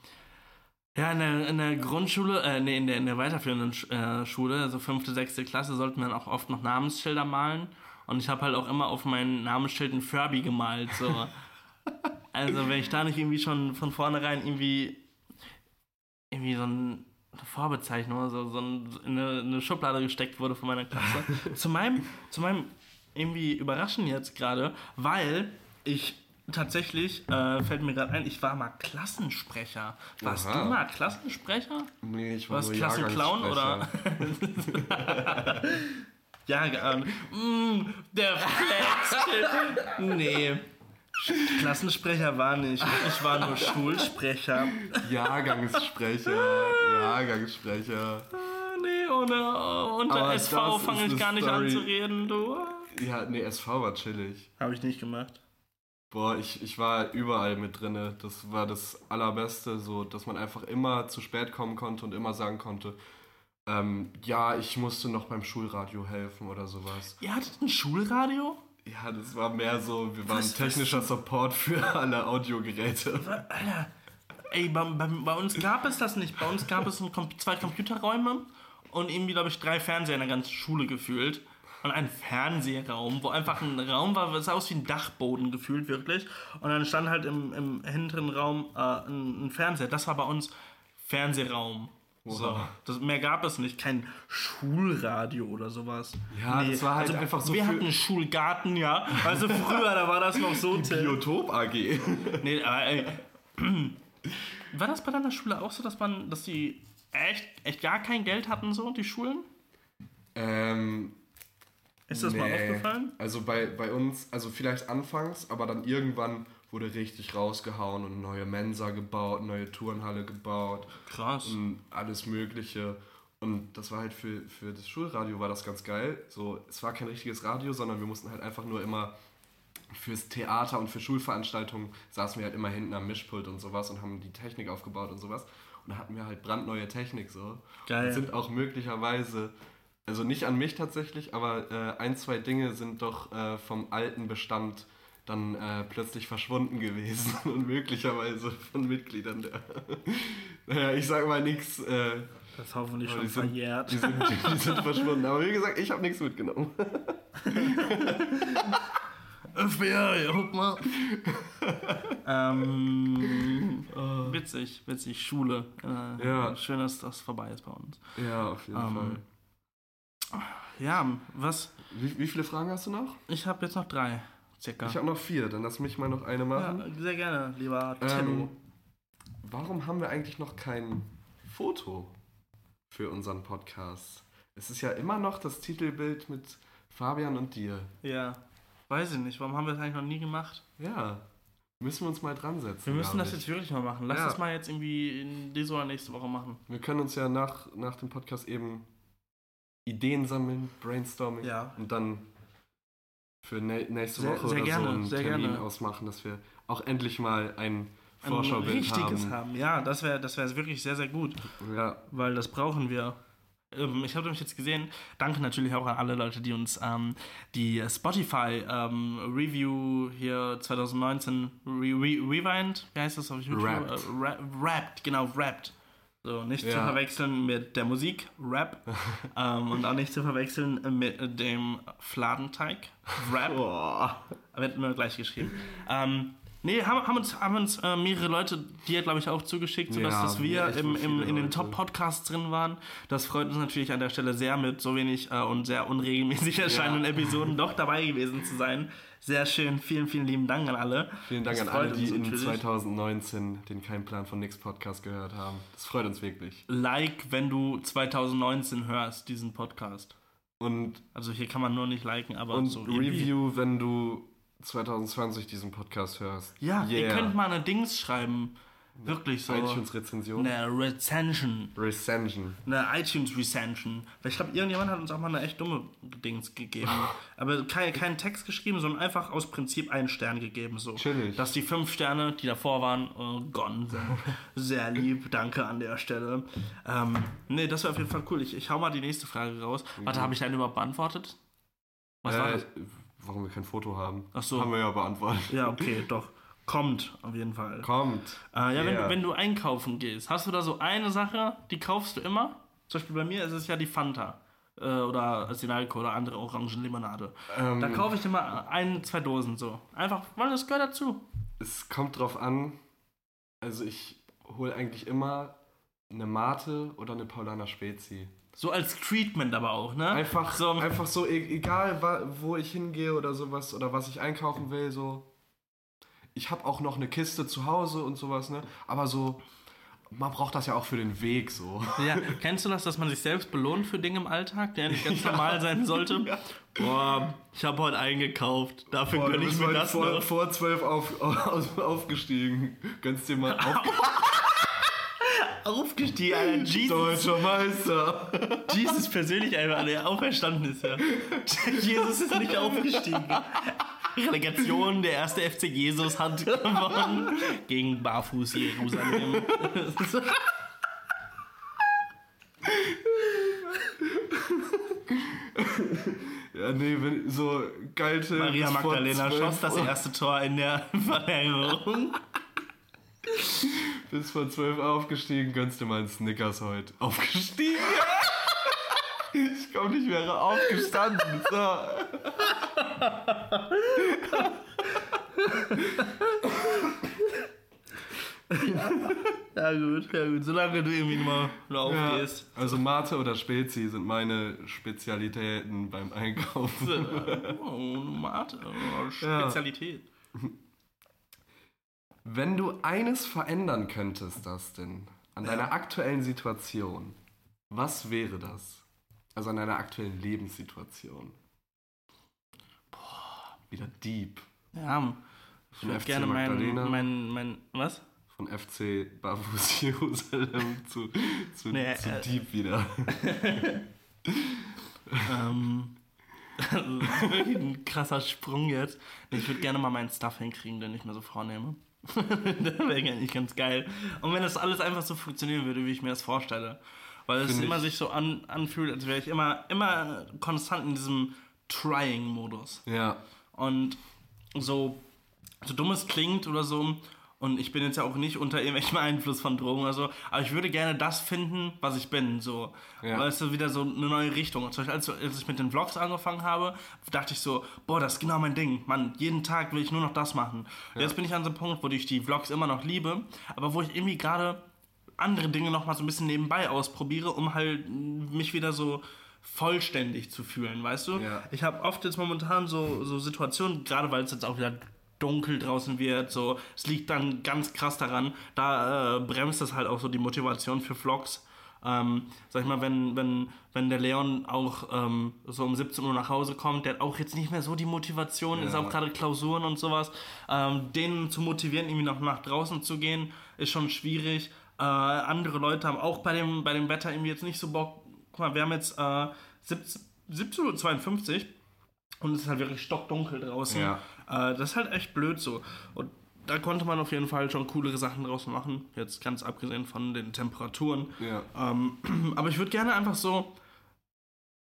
ja, in der, in der Grundschule, äh, nee, in der, in der weiterführenden äh, Schule, also fünfte, sechste Klasse, sollten wir dann auch oft noch Namensschilder malen. Und ich habe halt auch immer auf meinen Namensschild ein Furby gemalt. So. also wenn ich da nicht irgendwie schon von vornherein irgendwie irgendwie so ein, eine Vorbezeichnung oder so, so ein, in eine, eine Schublade gesteckt wurde von meiner Klasse. zu meinem, zu meinem irgendwie überraschen jetzt gerade, weil ich tatsächlich, äh, fällt mir gerade ein, ich war mal Klassensprecher. Warst Aha. du mal Klassensprecher? Nee, ich war Was, nur Klassenclown oder? Ja, äh, mm, der Flex. nee. Klassensprecher war nicht. Ich war nur Schulsprecher. Jahrgangssprecher. Jahrgangssprecher. Ah, nee, ohne, unter Aber SV fange ich gar nicht an Story. zu reden, du. Ja, nee, SV war chillig. Habe ich nicht gemacht. Boah, ich, ich war überall mit drinne. Das war das Allerbeste, so dass man einfach immer zu spät kommen konnte und immer sagen konnte, ähm, ja, ich musste noch beim Schulradio helfen oder sowas. Ihr hattet ein Schulradio? Ja, das war mehr so, wir waren Was- was- technischer Support für alle Audiogeräte. Alter, ey, bei, bei, bei uns gab es das nicht. Bei uns gab es ein, zwei Computerräume und irgendwie, glaube ich, drei Fernseher in der ganzen Schule gefühlt. Und ein Fernsehraum, wo einfach ein Raum war, sah aus wie ein Dachboden gefühlt, wirklich. Und dann stand halt im, im hinteren Raum äh, ein, ein Fernseher. Das war bei uns Fernsehraum. So, das, mehr gab es nicht. Kein Schulradio oder sowas. Ja, das war halt also, einfach so Wir hatten einen Schulgarten, ja. Also früher, da war das noch so. Till. Biotop AG. Nee, aber ey. War das bei deiner Schule auch so, dass man, dass die echt, echt gar kein Geld hatten, so, die Schulen? ähm, Ist das mal nee. aufgefallen? Also bei, bei uns, also vielleicht anfangs, aber dann irgendwann wurde richtig rausgehauen und neue Mensa gebaut, neue Turnhalle gebaut. Krass. und alles Mögliche. Und das war halt für, für das Schulradio war das ganz geil. So, es war kein richtiges Radio, sondern wir mussten halt einfach nur immer fürs Theater und für Schulveranstaltungen saßen wir halt immer hinten am Mischpult und sowas und haben die Technik aufgebaut und sowas. Und da hatten wir halt brandneue Technik so. Geil. Und sind auch möglicherweise, also nicht an mich tatsächlich, aber äh, ein, zwei Dinge sind doch äh, vom alten Bestand dann äh, plötzlich verschwunden gewesen und möglicherweise von Mitgliedern der. naja, ich sag mal nichts. Äh, Das ist hoffentlich schon die, sind, verjährt. die, sind, die sind verschwunden. Aber wie gesagt, ich habe nichts mitgenommen. FBI, guck mal. ähm, witzig, witzig, Schule. Äh, Ja. Schön, dass das vorbei ist bei uns. Ja, auf jeden Ähm, Ja, was? Wie, wie viele Fragen hast du noch? Ich habe jetzt noch drei, circa. Ich habe noch vier, dann lass mich mal noch eine machen. ja, sehr gerne, lieber Ähm, Tillo. warum haben wir eigentlich noch kein Foto für unseren Podcast? Es ist ja immer noch das Titelbild mit Fabian und dir. Ja, weiß ich nicht. Warum haben wir das eigentlich noch nie gemacht? Ja, müssen wir uns mal dran setzen. Wir müssen das ich. jetzt wirklich mal machen. Lass Ja. das mal jetzt irgendwie in diese oder nächste Woche machen. Wir können uns ja nach, nach dem Podcast eben Ideen sammeln, Brainstorming Ja. und dann für nä- nächste Sehr- Woche sehr oder gerne, so einen sehr Termin gerne. ausmachen, dass wir auch endlich mal ein Vorschaubild richtiges haben. haben. Ja, das wäre das wär wirklich sehr, sehr gut. Ja, Weil das brauchen wir. Ähm, Ich habe nämlich jetzt gesehen, danke natürlich auch an alle Leute, die uns ähm, die Spotify ähm, Review hier 2019 Re Re Rewind, wie heißt das auf YouTube? Wrapped. Äh, Ra Wrapped, genau, Wrapped. So, nicht zu Ja. verwechseln mit der Musik, Rap, ähm, und auch nicht zu verwechseln mit dem Fladenteig, Rap. Boah. Wird nur gleich geschrieben. Ähm, Nee, haben, haben uns, haben uns äh, mehrere Leute dir, glaube ich, auch zugeschickt, sodass Ja, dass wir im, im, in den. Top-Podcasts drin waren. Das freut uns natürlich an der Stelle sehr mit so wenig äh, und sehr unregelmäßig erscheinenden Episoden doch dabei gewesen zu sein. Sehr schön. Vielen, vielen lieben Dank an alle. Vielen Dank Das an alle, die in natürlich. 2019 den Kein Plan von Nix Podcast gehört haben. Das freut uns wirklich. Like, wenn du 2019 hörst, diesen Podcast. Und, Also hier kann man nur nicht liken, aber und so irgendwie- Review, wenn du 2020 diesen Podcast hörst. Ja, ihr Yeah. könnt mal eine Dings schreiben. Wirklich so. iTunes-Rezension. Eine Recension. Recension. Eine iTunes-Recension. Weil ich glaube, irgendjemand hat uns auch mal eine echt dumme Dings gegeben. Aber kein, keinen Text geschrieben, sondern einfach aus Prinzip einen Stern gegeben. So. Chillig. Dass die fünf Sterne, die davor waren, äh, gone sind. Sehr lieb. Danke an der Stelle. Ähm, nee, das wäre auf jeden Fall cool. Ich, ich hau mal die nächste Frage raus. Warte, habe ich deine überhaupt beantwortet? Was war Äh, das? Warum wir kein Foto haben. Ach so. Haben wir ja beantwortet. Ja, okay, doch. Kommt, auf jeden Fall. Kommt. Äh, ja, wenn, Yeah. du, wenn du einkaufen gehst, hast du da so eine Sache, die kaufst du immer? Zum Beispiel bei mir ist es ja die Fanta. Äh, oder Sinalco oder andere Orangenlimonade. Ähm, Da kaufe ich immer ein, zwei Dosen so. Einfach, weil das gehört dazu. Es kommt drauf an. Also ich hole eigentlich immer eine Mate oder eine Paulaner Spezi. So als Treatment aber auch, ne? Einfach so. einfach so e egal wo ich hingehe oder sowas oder was ich einkaufen will, so. Ich habe auch noch eine Kiste zu Hause und sowas, ne? Aber so, man braucht das ja auch für den Weg, so. Ja, kennst du das, dass man sich selbst belohnt für Dinge im Alltag, der nicht ganz normal sein sollte? Boah, ich habe heute eingekauft. Dafür Boah, gönne ich mir das vor, noch. vor zwölf auf, auf, aufgestiegen. Gönnst dir mal auf. Aufgestiegen, Alter. Jesus, Deutscher Meister. Jesus persönlich einfach, der auferstanden ist, ja. Jesus ist nicht aufgestiegen. Relegation, der erste FC Jesus hat gewonnen gegen Barfuß Jerusalem. Ja, nee, wenn, so geilte. Maria Magdalena 12 schoss das erste Tor in der Verlängerung. Bis vor 12 aufgestiegen, gönnst du mal einen Snickers heute. Aufgestiegen? ich komm nicht mehr aufgestanden. So. Ja gut, ja gut, solange du irgendwie mal nur Ja, aufgehst. also Mate oder Spezi sind meine Spezialitäten beim Einkaufen. Oh, Mate, oh, Spezialität. Wenn du eines verändern könntest, Dustin, an deiner aktuellen Situation, was wäre das? Also an deiner aktuellen Lebenssituation. Boah, wieder deep. Ja, ich würde FC gerne mein, Magdalena. mein, mein, was? Von FC Barfuß Jerusalem zu, zu, Nee, zu äh, deep wieder. ähm, also, wirklich ein krasser Sprung jetzt. Ich würde gerne mal meinen Stuff hinkriegen, den ich mir so vornehme. das wäre eigentlich ganz geil. Und wenn das alles einfach so funktionieren würde, wie ich mir das vorstelle. Weil es immer ich- sich so an, anfühlt, als wäre ich immer, immer konstant in diesem Trying-Modus. Ja. Und so, so dumm es klingt oder so, und ich bin jetzt ja auch nicht unter irgendwelchem Einfluss von Drogen oder so, aber ich würde gerne das finden, was ich bin. So, Ja. weil es so wieder so eine neue Richtung. Zum Beispiel, als, als ich mit den Vlogs angefangen habe, dachte ich so, boah, das ist genau mein Ding. Mann, jeden Tag will ich nur noch das machen. Jetzt bin ich an so einem Punkt, wo ich die Vlogs immer noch liebe, aber wo ich irgendwie gerade andere Dinge noch mal so ein bisschen nebenbei ausprobiere, um halt mich wieder so vollständig zu fühlen, weißt du? Ja. Ich habe oft jetzt momentan so, so Situationen, gerade weil es jetzt auch wieder dunkel draußen wird, so, es liegt dann ganz krass daran, da äh, bremst das halt auch so die Motivation für Vlogs. Ähm, sag ich mal, wenn, wenn, wenn der Leon auch ähm, so um 17 Uhr nach Hause kommt, der hat auch jetzt nicht mehr so die Motivation, ist Ja. auch gerade Klausuren und sowas, ähm, den zu motivieren, irgendwie noch nach draußen zu gehen, ist schon schwierig. Äh, andere Leute haben auch bei dem, bei dem Wetter irgendwie jetzt nicht so Bock. Guck mal, wir haben jetzt äh, 17 17.52 Uhr und es ist halt wirklich stockdunkel draußen. Ja. Äh, das ist halt echt blöd so. Und da konnte man auf jeden Fall schon coolere Sachen draus machen. Jetzt ganz abgesehen von den Temperaturen. Ja. Ähm, aber ich würde gerne einfach so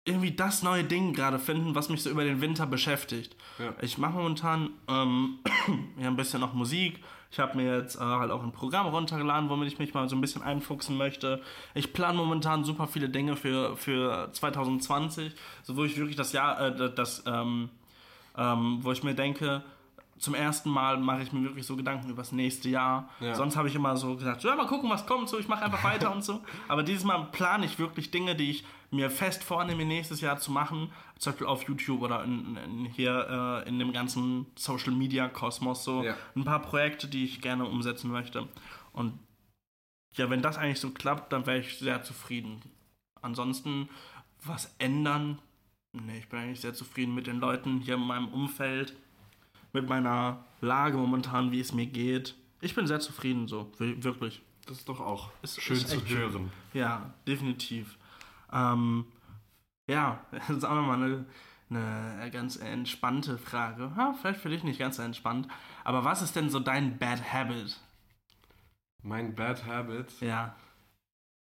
irgendwie das neue Ding gerade finden, was mich so über den Winter beschäftigt. Ja. Ich mache momentan ähm, ja, ein bisschen noch Musik. Ich habe mir jetzt äh, halt auch ein Programm runtergeladen, womit ich mich mal so ein bisschen einfuchsen möchte. Ich plane momentan super viele Dinge für, für 2020, so wo ich wirklich das Jahr, äh, das, ähm, ähm, wo ich mir denke, zum ersten Mal mache ich mir wirklich so Gedanken über das nächste Jahr. Ja. Sonst habe ich immer so gesagt, ja, mal gucken, was kommt, so, ich mache einfach weiter und so. Aber dieses Mal plane ich wirklich Dinge, die ich mir fest vornehme, nächstes Jahr zu machen. Zum Beispiel auf YouTube oder in, in, hier äh, in dem ganzen Social Media Kosmos so. Ja. Ein paar Projekte, die ich gerne umsetzen möchte. Und ja, wenn das eigentlich so klappt, dann wäre ich sehr zufrieden. Ansonsten was ändern? Nee, ich bin eigentlich sehr zufrieden mit den Leuten hier in meinem Umfeld, mit meiner Lage momentan, wie es mir geht. Ich bin sehr zufrieden so, wir- wirklich. Das ist doch auch Ist- schön ist zu schön. hören. Ja, definitiv. Ähm, ja, das ist auch nochmal eine, eine ganz entspannte Frage. Ja, vielleicht für dich nicht ganz so entspannt. Aber was ist denn so dein Bad Habit? Mein Bad Habit, Ja.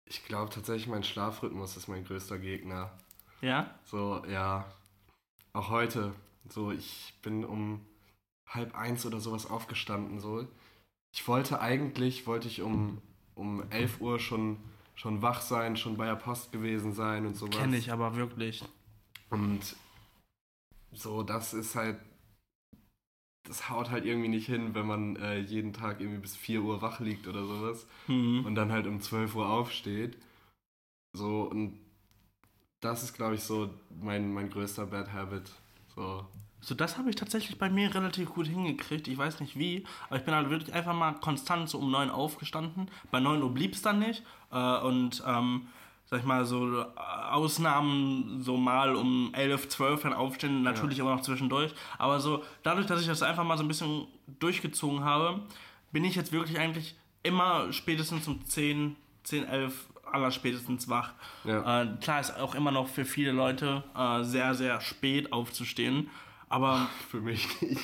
ich glaube tatsächlich, mein Schlafrhythmus ist mein größter Gegner. Ja? So, ja. Auch heute. So, ich bin um halb eins oder sowas aufgestanden. So. Ich wollte eigentlich, wollte ich um, um 11 Uhr schon, schon wach sein, schon bei der Post gewesen sein und sowas. Kenne ich aber wirklich. Und so, das ist halt. Das haut halt irgendwie nicht hin, wenn man äh, jeden Tag irgendwie bis 4 Uhr wach liegt oder sowas Hm. und dann halt um 12 Uhr aufsteht. So, und das ist, glaube ich, so mein, mein größter Bad Habit. So, So, das habe ich tatsächlich bei mir relativ gut hingekriegt. Ich weiß nicht wie, aber ich bin halt wirklich einfach mal konstant so um 9 aufgestanden. Bei 9 Uhr blieb es dann nicht. Äh, und, ähm, sag ich mal, so äh, Ausnahmen so mal um 11, 12 dann aufstehen, natürlich immer noch zwischendurch. Aber so, dadurch, dass ich das einfach mal so ein bisschen durchgezogen habe, bin ich jetzt wirklich eigentlich immer spätestens um 10, 10, 11 aller spätestens wach. Ja. Äh, klar ist auch immer noch für viele Leute äh, sehr, sehr spät aufzustehen. Aber für mich nicht.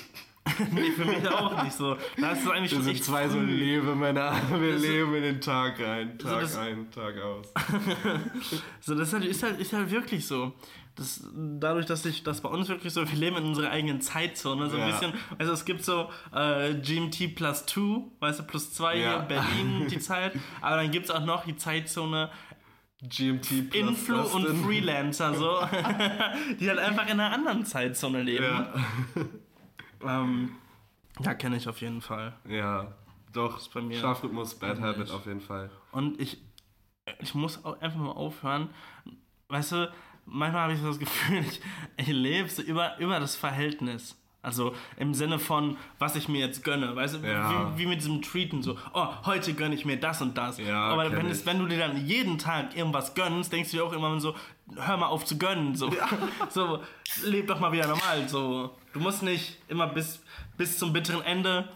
nee, für mich auch nicht so. Da ist es eigentlich Wir schon sind zwei so früh. Lebemänner. Wir Das leben in den Tag rein, Tag das- ein, Tag aus. So, das ist halt, ist halt, ist halt wirklich so. Das, dadurch, dass ich das bei uns wirklich so, wir leben in unserer eigenen Zeitzone, so ein Ja. bisschen, also es gibt so äh, GMT plus 2, weißt du, plus 2 Ja. hier, Berlin die Zeit, aber dann gibt es auch noch die Zeitzone GMT plus Influ was und? Freelancer, so, die halt einfach in einer anderen Zeitzone leben. Ja, Ähm, ja, kenne ich auf jeden Fall. ja. doch. bei mir Schlafrhythmus, Bad. Habit auf jeden Fall. Und ich, ich muss auch einfach mal aufhören. Weißt du, manchmal habe ich so das Gefühl, ich, ich lebe so über, über das Verhältnis. Also im Sinne von, was ich mir jetzt gönne. Weißt du, Ja. wie, wie mit diesem Treaten so, oh, heute gönne ich mir das und das. Ja, Aber wenn, es, wenn du dir dann jeden Tag irgendwas gönnst, denkst du dir auch immer so, hör mal auf zu gönnen. So, so leb doch mal wieder normal. So, du musst nicht immer bis, bis zum bitteren Ende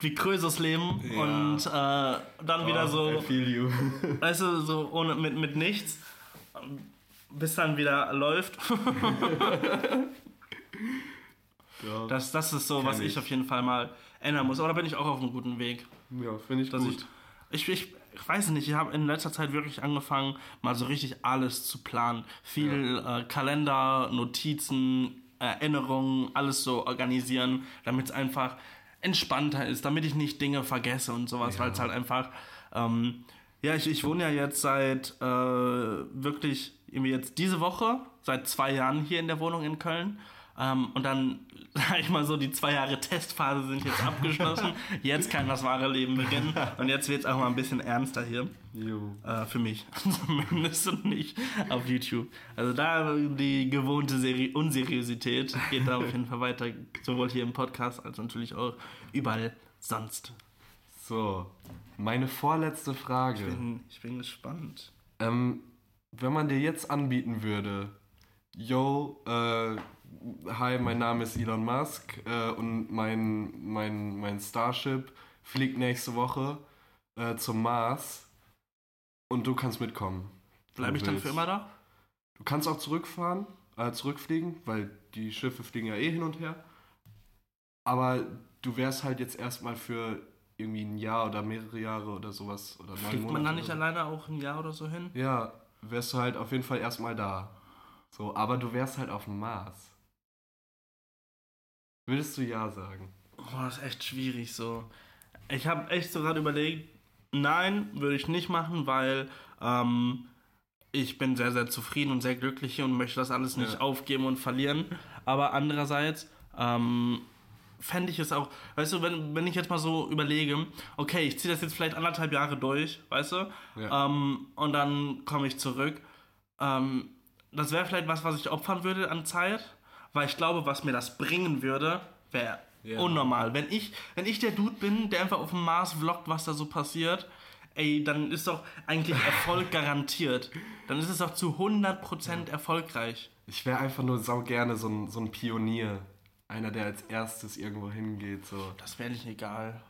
wie Krösus leben Ja. und äh, dann wieder so I feel you. weißt du, so ohne, mit, mit nichts, bis dann wieder läuft. ja, Das, das ist so, was ich. ich. auf jeden Fall mal ändern muss. Aber da bin ich auch auf einem guten Weg. ja finde ich Dass gut. ich, ich, ich, weiß nicht, ich habe in letzter Zeit wirklich angefangen, mal so richtig alles zu planen. Viel äh, Kalender, Notizen, Erinnerungen, alles so organisieren, damit es einfach entspannter ist, damit ich nicht Dinge vergesse und sowas, Ja. weil es halt einfach. Ähm, ja, ich, ich wohne ja jetzt seit äh, wirklich irgendwie jetzt diese Woche, seit zwei Jahren hier in der Wohnung in Köln. Ähm, und dann, sag ich mal so, die zwei Jahre Testphase sind jetzt abgeschlossen. jetzt kann das wahre Leben beginnen. Und jetzt wird es auch mal ein bisschen ernster hier. Äh, für mich. Zumindest und nicht auf YouTube. Also da die gewohnte Seri Unseriosität geht da auf jeden Fall weiter. Sowohl hier im Podcast als natürlich auch überall sonst. So, meine vorletzte Frage. Bin, ich bin gespannt. Ähm, wenn man dir jetzt anbieten würde, yo, äh, hi, mein Name ist Elon Musk äh, und mein, mein, mein Starship fliegt nächste Woche äh, zum Mars und du kannst mitkommen. Bleibe ich dann willst. für immer da? Du kannst auch zurückfahren, äh, zurückfliegen, weil die Schiffe fliegen ja eh hin und her. Aber du wärst halt jetzt erstmal für irgendwie ein Jahr oder mehrere Jahre oder sowas oder Fliegt man dann nicht alleine auch ein Jahr oder so hin? Ja, wärst du halt auf jeden Fall erstmal da. So, aber du wärst halt auf dem Mars. Würdest du ja sagen? Boah, das ist echt schwierig so. Ich habe echt so gerade überlegt, nein, würde ich nicht machen, weil ähm, ich bin sehr, sehr zufrieden und sehr glücklich hier und möchte das alles nicht Ja. aufgeben und verlieren. Aber andererseits, ähm, fände ich es auch, weißt du, wenn, wenn ich jetzt mal so überlege, okay, ich ziehe das jetzt vielleicht anderthalb Jahre durch, weißt du, Ja. ähm, und dann komme ich zurück. Ähm, das wäre vielleicht was, was ich opfern würde an Zeit, weil ich glaube, was mir das bringen würde, wäre Ja. unnormal. Wenn ich, wenn ich der Dude bin, der einfach auf dem Mars vloggt, was da so passiert, ey, dann ist doch eigentlich Erfolg garantiert. Dann ist es doch zu 100% erfolgreich. Ich wäre einfach nur sau gerne so ein, so ein Pionier. Einer, der als erstes irgendwo hingeht. So. Das wäre nicht egal.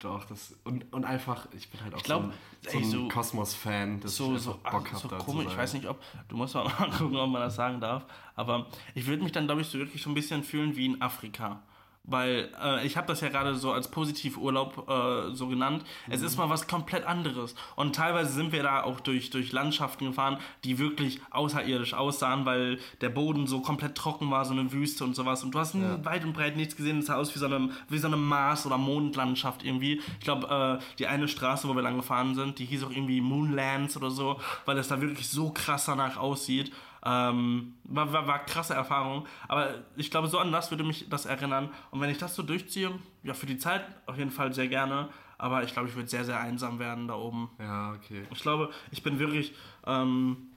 Doch, das. Und, und einfach, ich bin halt auch glaub, so ein, so ein Kosmos-Fan, dass so, ich so, Bock ah, so habe, da komisch. Ich weiß nicht, ob, du musst mal gucken, ob man das sagen darf, aber ich würde mich dann, glaube ich, so wirklich so ein bisschen fühlen wie in Afrika. Weil äh, ich habe das ja gerade so als Positivurlaub äh, so genannt. Es Mhm. ist mal was komplett anderes. Und teilweise sind wir da auch durch, durch Landschaften gefahren, die wirklich außerirdisch aussahen, weil der Boden so komplett trocken war, so eine Wüste und sowas. Und du hast Ja. weit und breit nichts gesehen. Es sah aus wie so eine, wie so eine Mars- oder Mondlandschaft irgendwie. Ich glaube, äh, die eine Straße, wo wir lang gefahren sind, die hieß auch irgendwie Moonlands oder so, weil es da wirklich so krass danach aussieht. Ähm, war, war, war krasse Erfahrung. Aber ich glaube, so an das würde mich das erinnern. Und wenn ich das so durchziehe, ja, für die Zeit auf jeden Fall sehr gerne. Aber ich glaube, ich würde sehr, sehr einsam werden da oben. Ja, okay. Ich glaube, ich bin wirklich, ähm,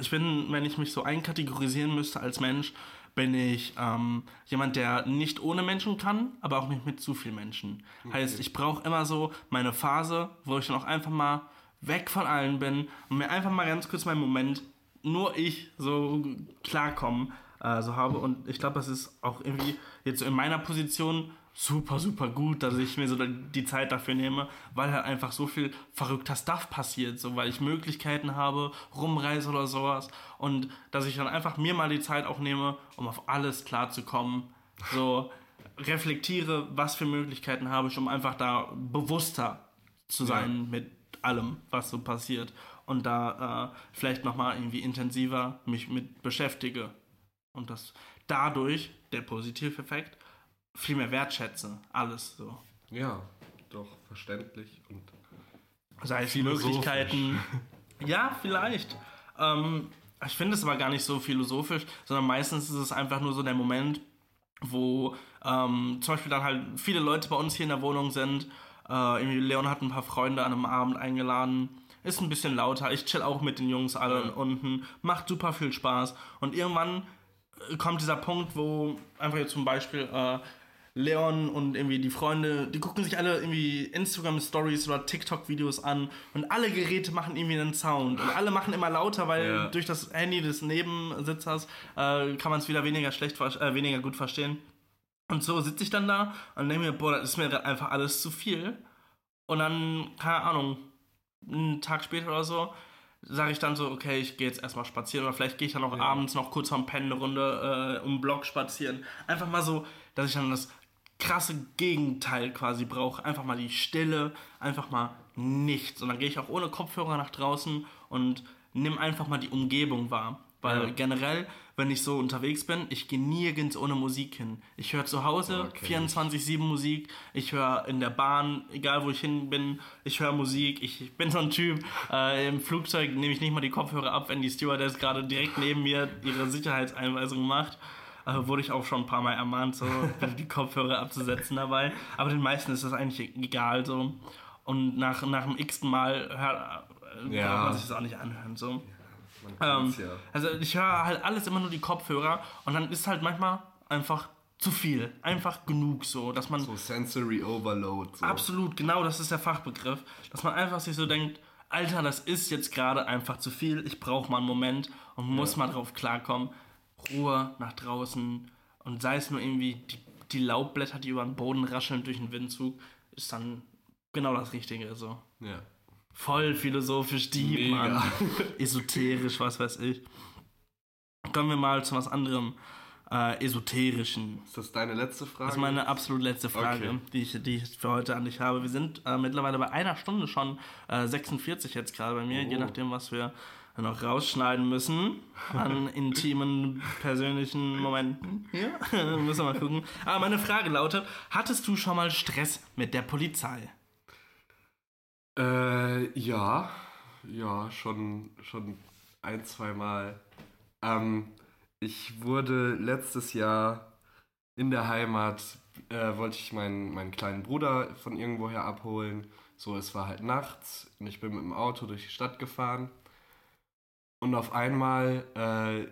ich bin, wenn ich mich so einkategorisieren müsste als Mensch, bin ich ähm, jemand, der nicht ohne Menschen kann, aber auch nicht mit zu viel Menschen. Heißt, ich brauche immer so meine Phase, wo ich dann auch einfach mal weg von allen bin und mir einfach mal ganz kurz meinen Moment nur ich so klarkommen äh, so habe. Und ich glaube, das ist auch irgendwie jetzt so in meiner Position super, super gut, dass ich mir so die Zeit dafür nehme, weil halt einfach so viel verrückter Stuff passiert, so weil ich Möglichkeiten habe, rumreise oder sowas. Und dass ich dann einfach mir mal die Zeit auch nehme, um auf alles klarzukommen, so reflektiere, was für Möglichkeiten habe ich, um einfach da bewusster zu sein mit allem, was so passiert und da äh, vielleicht nochmal irgendwie intensiver mich mit beschäftige und das dadurch, der Positiveffekt, viel mehr wertschätze, alles so. Ja, doch, verständlich. Und Sei es. Möglichkeiten. Ja, vielleicht. Ähm, ich finde es aber gar nicht so philosophisch, sondern meistens ist es einfach nur so der Moment, wo ähm, zum Beispiel dann halt viele Leute bei uns hier in der Wohnung sind. Äh, Leon hat ein paar Freunde an einem Abend eingeladen. Ist ein bisschen lauter. Ich chill auch mit den Jungs alle Ja. unten. Macht super viel Spaß. Und irgendwann äh, kommt dieser Punkt, wo einfach jetzt zum Beispiel äh, Leon und irgendwie die Freunde, die gucken sich alle irgendwie Instagram-Stories oder TikTok-Videos an und alle Geräte machen irgendwie einen Sound und alle machen immer lauter, weil Ja. durch das Handy des Nebensitzers äh, kann man es wieder weniger schlecht, äh, weniger gut verstehen. Und so sitze ich dann da und denke mir, boah, das ist mir gerade einfach alles zu viel. Und dann, keine Ahnung, einen Tag später oder so, sage ich dann so, okay, ich gehe jetzt erstmal spazieren oder vielleicht gehe ich dann auch abends noch kurz vorm Pennen eine Runde äh, um den Block spazieren. Einfach mal so, dass ich dann das krasse Gegenteil quasi brauche. Einfach mal die Stille, einfach mal nichts. Und dann gehe ich auch ohne Kopfhörer nach draußen und nimm einfach mal die Umgebung wahr. Weil Ja. generell, wenn ich so unterwegs bin, ich gehe nirgends ohne Musik hin. Ich höre zu Hause Okay. 24-7 Musik, ich höre in der Bahn, egal wo ich hin bin, ich höre Musik. Ich, ich bin so ein Typ, äh, im Flugzeug nehme ich nicht mal die Kopfhörer ab, wenn die Stewardess gerade direkt neben mir ihre Sicherheitseinweisung macht. Äh, wurde ich auch schon ein paar Mal ermahnt, so die Kopfhörer abzusetzen dabei. Aber den meisten ist das eigentlich egal so. Und nach, nach dem x Mal hört, äh, Ja. man sich das auch nicht anhören. So. man Ähm, ja. Also ich höre halt alles immer nur die Kopfhörer und dann ist halt manchmal einfach zu viel. Einfach genug so, dass man So Sensory Overload. So. absolut, genau das ist der Fachbegriff, dass man einfach sich so denkt, Alter, das ist jetzt gerade einfach zu viel, ich brauche mal einen Moment und muss mal drauf klarkommen. Ruhe nach draußen und sei es nur irgendwie die, die Laubblätter, die über den Boden rascheln durch den Windzug, ist dann genau das Richtige so. Ja. Voll philosophisch deep, Mega. Mann. Esoterisch, was weiß ich. Kommen wir mal zu was anderem. Äh, esoterischen. Ist das deine letzte Frage? Das ist meine absolut letzte Frage, Okay. die, ich, die ich für heute an dich habe. Wir sind äh, mittlerweile bei einer Stunde schon, äh, 46 jetzt gerade bei mir, je Oh. nachdem, was wir noch rausschneiden müssen an intimen, persönlichen Momenten. Hier, müssen wir mal gucken. Aber meine Frage lautet, hattest du schon mal Stress mit der Polizei? Äh, ja. Ja, schon, schon ein, zwei Mal. Ähm, ich wurde letztes Jahr in der Heimat äh, wollte ich meinen, meinen kleinen Bruder von irgendwoher abholen. So, es war halt nachts und ich bin mit dem Auto durch die Stadt gefahren. Und auf einmal, äh,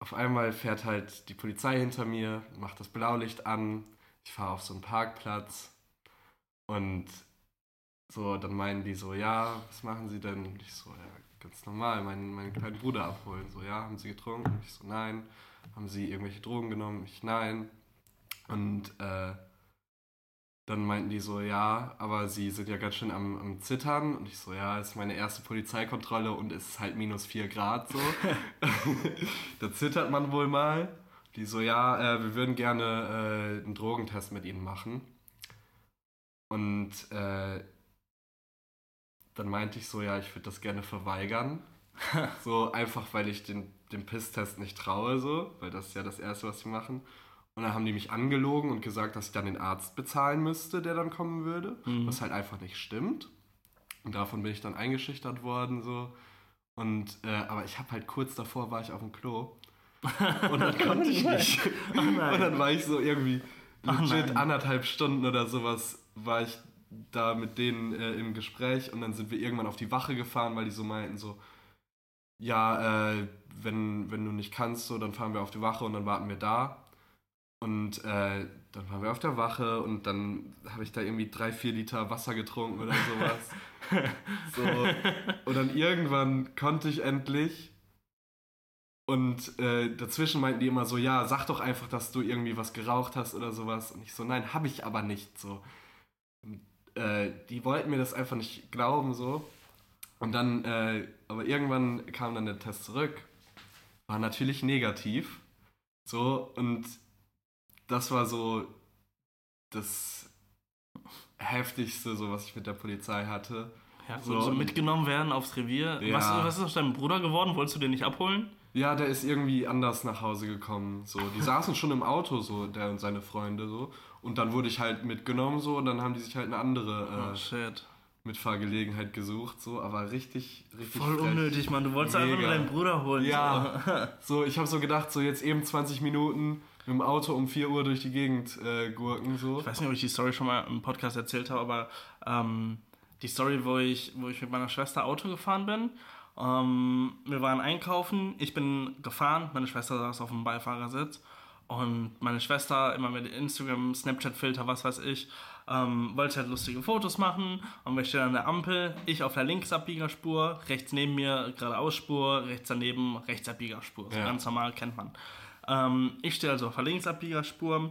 auf einmal fährt halt die Polizei hinter mir, macht das Blaulicht an. Ich fahre auf so einen Parkplatz und so, dann meinen die so, ja, was machen sie denn? Und ich so, ja, ganz normal, meinen, meinen kleinen Bruder abholen. So, ja, haben sie getrunken? Und ich so, nein. Haben sie irgendwelche Drogen genommen? Ich, nein. Und äh, dann meinten die so, ja, aber sie sind ja ganz schön am, am Zittern. Und ich so, ja, ist meine erste Polizeikontrolle und es ist halt minus 4 Grad so. da zittert man wohl mal. Die so, ja, äh, wir würden gerne äh, einen Drogentest mit ihnen machen. Und äh, dann meinte ich so, ja, ich würde das gerne verweigern. so einfach, weil ich den, dem Pisstest nicht traue, so, weil das ist ja das Erste, was sie machen. Und dann haben die mich angelogen und gesagt, dass ich dann den Arzt bezahlen müsste, der dann kommen würde, Mhm. was halt einfach nicht stimmt. Und davon bin ich dann eingeschüchtert worden, so. Und, äh, aber ich habe halt kurz davor war ich auf dem Klo. Und dann konnte ich nicht. Oh Und dann war ich so irgendwie Oh legit nein. anderthalb Stunden oder sowas war ich da mit denen äh, im Gespräch und dann sind wir irgendwann auf die Wache gefahren, weil die so meinten so, ja, äh, wenn, wenn du nicht kannst, so, dann fahren wir auf die Wache und dann warten wir da. Und äh, dann waren wir auf der Wache und dann habe ich da irgendwie drei, vier Liter Wasser getrunken oder sowas. so. Und dann irgendwann konnte ich endlich. Und äh, dazwischen meinten die immer so, ja, sag doch einfach, dass du irgendwie was geraucht hast oder sowas. Und ich so, nein, habe ich aber nicht so. Und, äh, die wollten mir das einfach nicht glauben so. Und dann, äh, aber irgendwann kam dann der Test zurück. War natürlich negativ. So, und das war so das heftigste, so was ich mit der Polizei hatte. Ja, So, so, mitgenommen werden aufs Revier. Ja. Was, was ist aus deinem Bruder geworden? Wolltest du den nicht abholen? Ja, der ist irgendwie anders nach Hause gekommen. So, die saßen schon im Auto, so, der und seine Freunde, so. Und dann wurde ich halt mitgenommen, so, und dann haben die sich halt eine andere Oh, äh, shit. Mitfahrgelegenheit gesucht, so, aber richtig, richtig. Voll frech. unnötig, Mann. Du wolltest einfach nur deinen Bruder holen. Ja. So, ich habe so gedacht, so jetzt eben 20 Minuten mit dem Auto um 4 Uhr durch die Gegend äh, gurken, so. Ich weiß nicht, ob ich die Story schon mal im Podcast erzählt habe, aber ähm, die Story, wo ich, wo ich mit meiner Schwester Auto gefahren bin. Ähm, wir waren einkaufen, ich bin gefahren, meine Schwester saß auf dem Beifahrersitz. Und meine Schwester immer mit Instagram, Snapchat-Filter, was weiß ich, ähm, wollte halt lustige Fotos machen. Und wir stehen an der Ampel, ich auf der Linksabbiegerspur, rechts neben mir geradeausspur, rechts daneben Rechtsabbiegerspur, so Ja. ganz normal kennt man. Ähm, ich stehe also auf der Linksabbiegerspur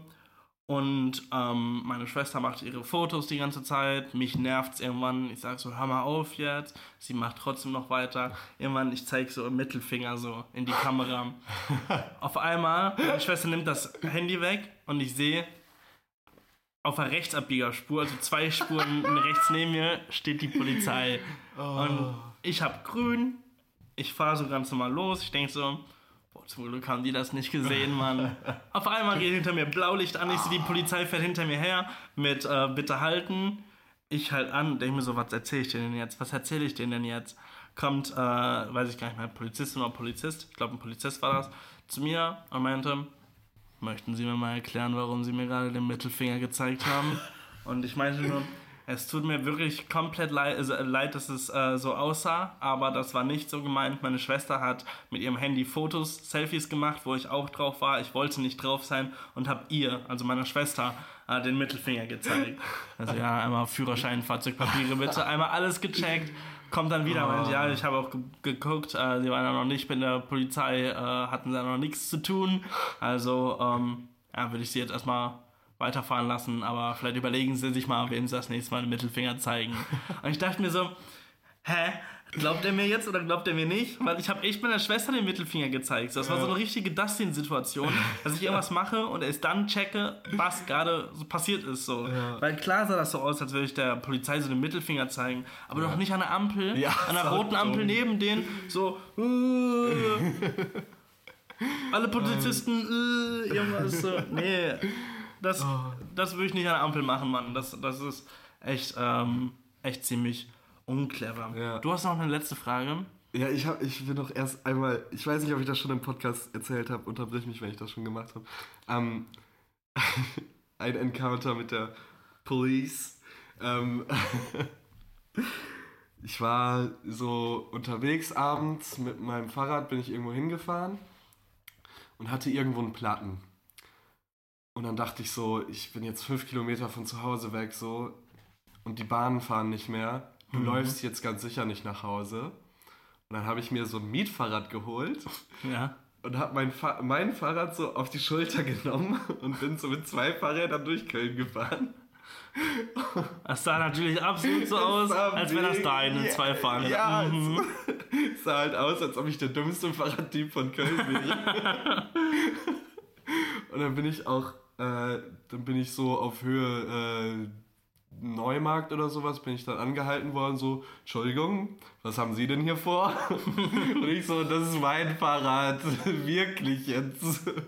und ähm, meine Schwester macht ihre Fotos die ganze Zeit. Mich nervt's irgendwann. Ich sag so, hör mal auf jetzt. Sie macht trotzdem noch weiter. Irgendwann, ich zeig so im Mittelfinger so in die Kamera. auf einmal, meine Schwester nimmt das Handy weg und ich sehe auf der Rechtsabbiegerspur, also zwei Spuren rechts neben mir, steht die Polizei. Und ich hab grün. Ich fahre so ganz normal los. Ich denk so, zum Glück haben die das nicht gesehen, Mann. Auf einmal geht hinter mir Blaulicht an. Ich sehe, die Polizei fährt hinter mir her mit äh, Bitte halten. Ich halt an, denke mir so, was erzähle ich denen denn jetzt? Was erzähle ich denen denn jetzt? Kommt, äh, weiß ich gar nicht mehr, Polizistin oder Polizist, ich glaube ein Polizist war das, zu mir und meinte, möchten Sie mir mal erklären, warum Sie mir gerade den Mittelfinger gezeigt haben? Und ich meinte nur, es tut mir wirklich komplett leid, äh, leid dass es äh, so aussah, aber das war nicht so gemeint. Meine Schwester hat mit ihrem Handy Fotos, Selfies gemacht, wo ich auch drauf war. Ich wollte nicht drauf sein und habe ihr, also meiner Schwester, äh, den Mittelfinger gezeigt. Also ja, einmal Führerschein, Fahrzeugpapiere bitte, einmal alles gecheckt. Kommt dann wieder, meint, ja, ich habe auch ge geguckt, äh, sie waren ja noch nicht mit der Polizei, äh, hatten da noch nichts zu tun. Also, ähm, ja, würde ich sie jetzt erstmal weiterfahren lassen, aber vielleicht überlegen sie sich mal, wem sie das nächste Mal den Mittelfinger zeigen. Und ich dachte mir so, hä? Glaubt er mir jetzt oder glaubt er mir nicht? Weil ich habe echt meiner Schwester den Mittelfinger gezeigt. Das war so eine richtige Dustin-Situation, dass ich irgendwas mache und erst dann checke, was gerade so passiert ist. So. Weil klar sah das so aus, als würde ich der Polizei so den Mittelfinger zeigen, aber doch nicht an der Ampel, Ja, an der roten Ampel neben denen, so. äh, alle Polizisten, äh, irgendwas so. Nee, das, Oh. das würde ich nicht an der Ampel machen, Mann. Das, das ist echt, ähm, echt ziemlich unclever. Ja. Du hast noch eine letzte Frage. Ja, ich, hab, ich will noch erst einmal, ich weiß nicht, ob ich das schon im Podcast erzählt habe, unterbrich mich, wenn ich das schon gemacht habe. Ähm, ein Encounter mit der Police. Ähm, ich war so unterwegs abends mit meinem Fahrrad, bin ich irgendwo hingefahren und hatte irgendwo einen Platten. Und dann dachte ich so, ich bin jetzt fünf Kilometer von zu Hause weg, so, und die Bahnen fahren nicht mehr. Du Mhm. läufst jetzt ganz sicher nicht nach Hause. Und dann habe ich mir so ein Mietfahrrad geholt Ja. und habe mein, Fa mein Fahrrad so auf die Schulter genommen und bin so mit zwei Fahrrädern durch Köln gefahren. Das sah natürlich absolut so aus, als wenn das deine zwei Fahrräder. Ja, Mhm. es sah halt aus, als ob ich der dümmste Fahrradtyp von Köln wäre. und dann bin ich auch, äh, dann bin ich so auf Höhe äh, Neumarkt oder sowas, bin ich dann angehalten worden, so, Entschuldigung, was haben Sie denn hier vor? und ich so, das ist mein Fahrrad, wirklich jetzt. Und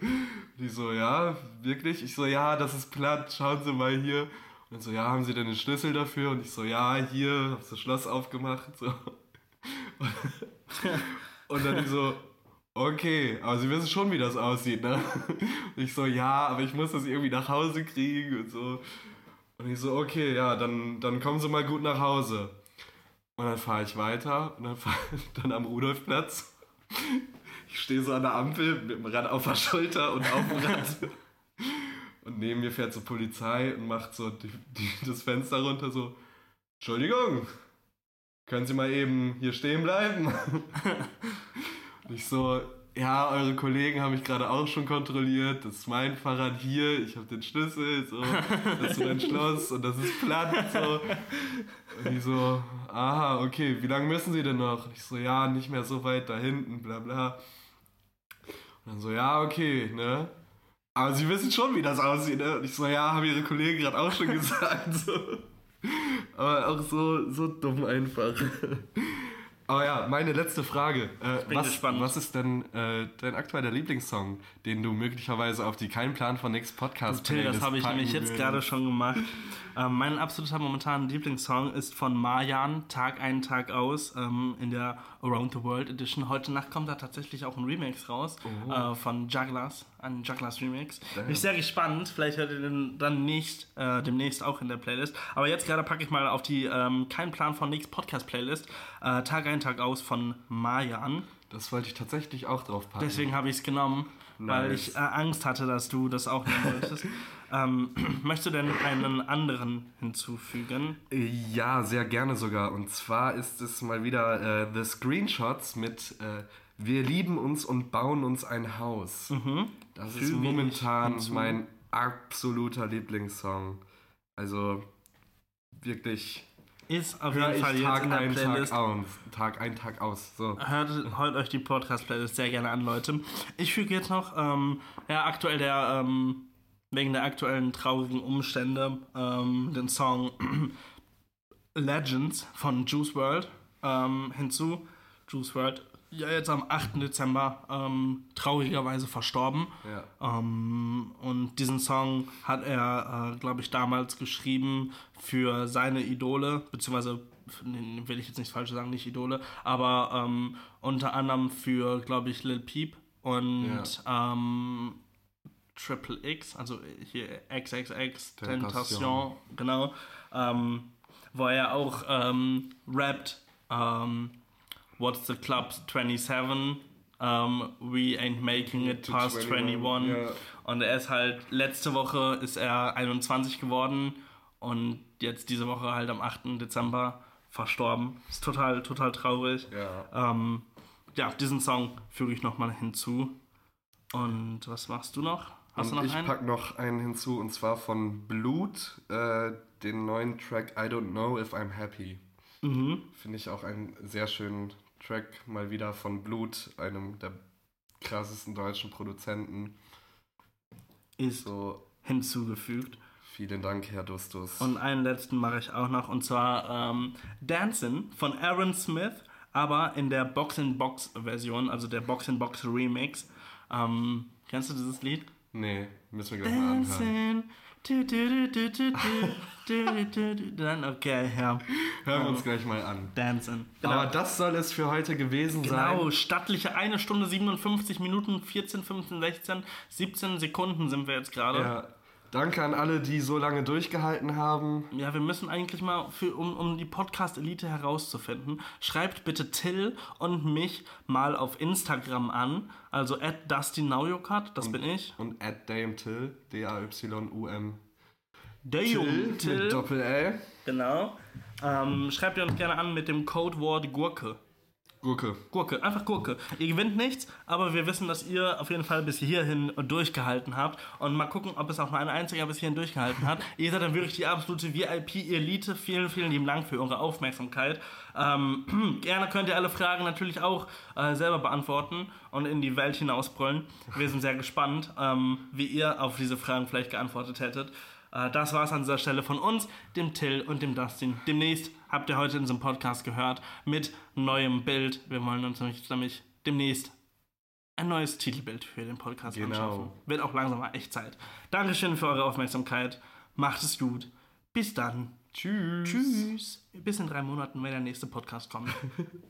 die so, ja, wirklich? Ich so, ja, das ist platt, schauen Sie mal hier. Und so, ja, haben Sie denn den Schlüssel dafür? Und ich so, ja, hier, hab das Schloss aufgemacht. So. Und dann die so, okay, aber Sie wissen schon, wie das aussieht, ne? Und ich so, ja, aber ich muss das irgendwie nach Hause kriegen und so. Und ich so, okay, ja, dann, dann kommen Sie mal gut nach Hause. Und dann fahre ich weiter und dann fahre ich dann am Rudolfplatz. Ich stehe so an der Ampel mit dem Rad auf der Schulter und auf dem Rad. Und neben mir fährt so Polizei und macht so die, die, das Fenster runter so, Entschuldigung, können Sie mal eben hier stehen bleiben? Ich so, ja, eure Kollegen haben mich gerade auch schon kontrolliert. Das ist mein Fahrrad hier, ich habe den Schlüssel, so, das ist so ein Schloss und das ist platt. So. Und ich so, aha, okay, wie lange müssen Sie denn noch? Und ich so, ja, nicht mehr so weit da hinten, bla bla. Und dann so, ja, okay, ne? Aber Sie wissen schon, wie das aussieht, ne? Und ich so, ja, haben Ihre Kollegen gerade auch schon gesagt. So. Aber auch so, so dumm einfach. Aber ja, meine letzte Frage. Äh, was, gespannt. was ist denn äh, dein aktueller Lieblingssong, den du möglicherweise auf die Kein Plan von Nix Podcast Till, das habe ich nämlich jetzt gerade schon gemacht. Ähm, mein absoluter momentaner Lieblingssong ist von Marjan, Tag ein, Tag aus, ähm, in der Around the World Edition. Heute Nacht kommt da tatsächlich auch ein Remix raus Oh. äh, von Jugglers, ein Jugglers Remix. Bin ich sehr gespannt. Vielleicht hört ihr den dann nicht äh, demnächst auch in der Playlist. Aber jetzt gerade packe ich mal auf die ähm, Kein Plan von Nix Podcast Playlist äh, Tag ein, Tag aus von Marjan. Das wollte ich tatsächlich auch drauf packen. Deswegen habe ich es genommen, weil Nice. ich äh, Angst hatte, dass du das auch nehmen wolltest. ähm, möchtest du denn einen anderen hinzufügen? Äh, Ja, sehr gerne sogar. Und zwar ist es mal wieder äh, The Screenshots mit äh, Wir lieben uns und bauen uns ein Haus. Das ist Füge ich momentan mein absoluter Lieblingssong. Also wirklich Ist auf höre jeden Fall jetzt Tag in der ein, Playlist. Tag aus. Tag ein, Tag aus. So. Hört, hört euch die Podcast-Playlist sehr gerne an, Leute. Ich füge jetzt noch, ähm, ja, aktuell der, ähm, wegen der aktuellen traurigen Umstände, ähm, den Song Legends von Juice World ähm, hinzu. Juice World, ja, jetzt am 8. Dezember ähm, traurigerweise verstorben. Ja. Ähm, und diesen Song hat er, äh, glaube ich, damals geschrieben für seine Idole, beziehungsweise will ich jetzt nicht falsch sagen, nicht Idole, aber ähm, unter anderem für, glaube ich, Lil Peep und ähm, Triple X, also hier XXX Tentation, Tentation. genau, ähm, wo er auch ähm, rappt, ähm, What's the Club 27? Um, we ain't making it past 21, 21. ja. Und er ist halt, letzte Woche ist er 21 geworden und jetzt diese Woche halt am 8. Dezember verstorben. Ist total, total traurig. Ja. Ähm, ja, diesen Song füge ich nochmal hinzu. Und was machst du noch? Hast und du noch ich einen? pack noch einen hinzu und zwar von Blut, äh, den neuen Track I Don't Know If I'm Happy. Mhm. Finde ich auch einen sehr schönen Track, mal wieder von Blut, einem der krassesten deutschen Produzenten. Ist So, hinzugefügt. vielen Dank, Herr Dustus. Und einen letzten mache ich auch noch, und zwar ähm, Dancing von Aaron Smith, aber in der Box-in-Box-Version, also der Box-in-Box-Remix. Ähm, kennst du dieses Lied? nee, müssen wir gleich mal anhören. Dann, okay, ja. Hören wir uns gleich mal an. Dancing. Genau. Aber das soll es für heute gewesen genau, sein. Genau, stattliche 1 Stunde 57 Minuten, 14, 15, 16, 17 Sekunden sind wir jetzt gerade. Ja, Danke an alle, die so lange durchgehalten haben. Ja, wir müssen eigentlich mal, für, um, um die Podcast-Elite herauszufinden, schreibt bitte Till und mich mal auf Instagram an. Also at DustyNowYourCut, das bin ich. Und at DameTill, D-A-Y-U-M. Der Till mit. Doppel-L. Genau. Ähm, schreibt ihr uns gerne an mit dem Codewort Gurke. Gurke. Gurke, einfach Gurke. Ihr gewinnt nichts, aber wir wissen, dass ihr auf jeden Fall bis hierhin durchgehalten habt. Und mal gucken, ob es auch mal ein einziger bis hierhin durchgehalten hat. ihr seid dann wirklich die absolute VIP-Elite. Vielen, vielen lieben Dank für eure Aufmerksamkeit. Ähm, gerne könnt ihr alle Fragen natürlich auch äh, selber beantworten und in die Welt hinausbrüllen. Wir sind sehr gespannt, ähm, wie ihr auf diese Fragen vielleicht geantwortet hättet. Äh, Das war's an dieser Stelle von uns, dem Till und dem Dustin. Demnächst habt ihr heute in diesem Podcast gehört mit neuem Bild. Wir wollen uns nämlich, nämlich demnächst ein neues Titelbild für den Podcast Genau. anschaffen. Wird auch langsam mal echt Zeit. Dankeschön für eure Aufmerksamkeit. Macht es gut. Bis dann. Tschüss. Tschüss. Bis in drei Monaten, wenn der nächste Podcast kommt.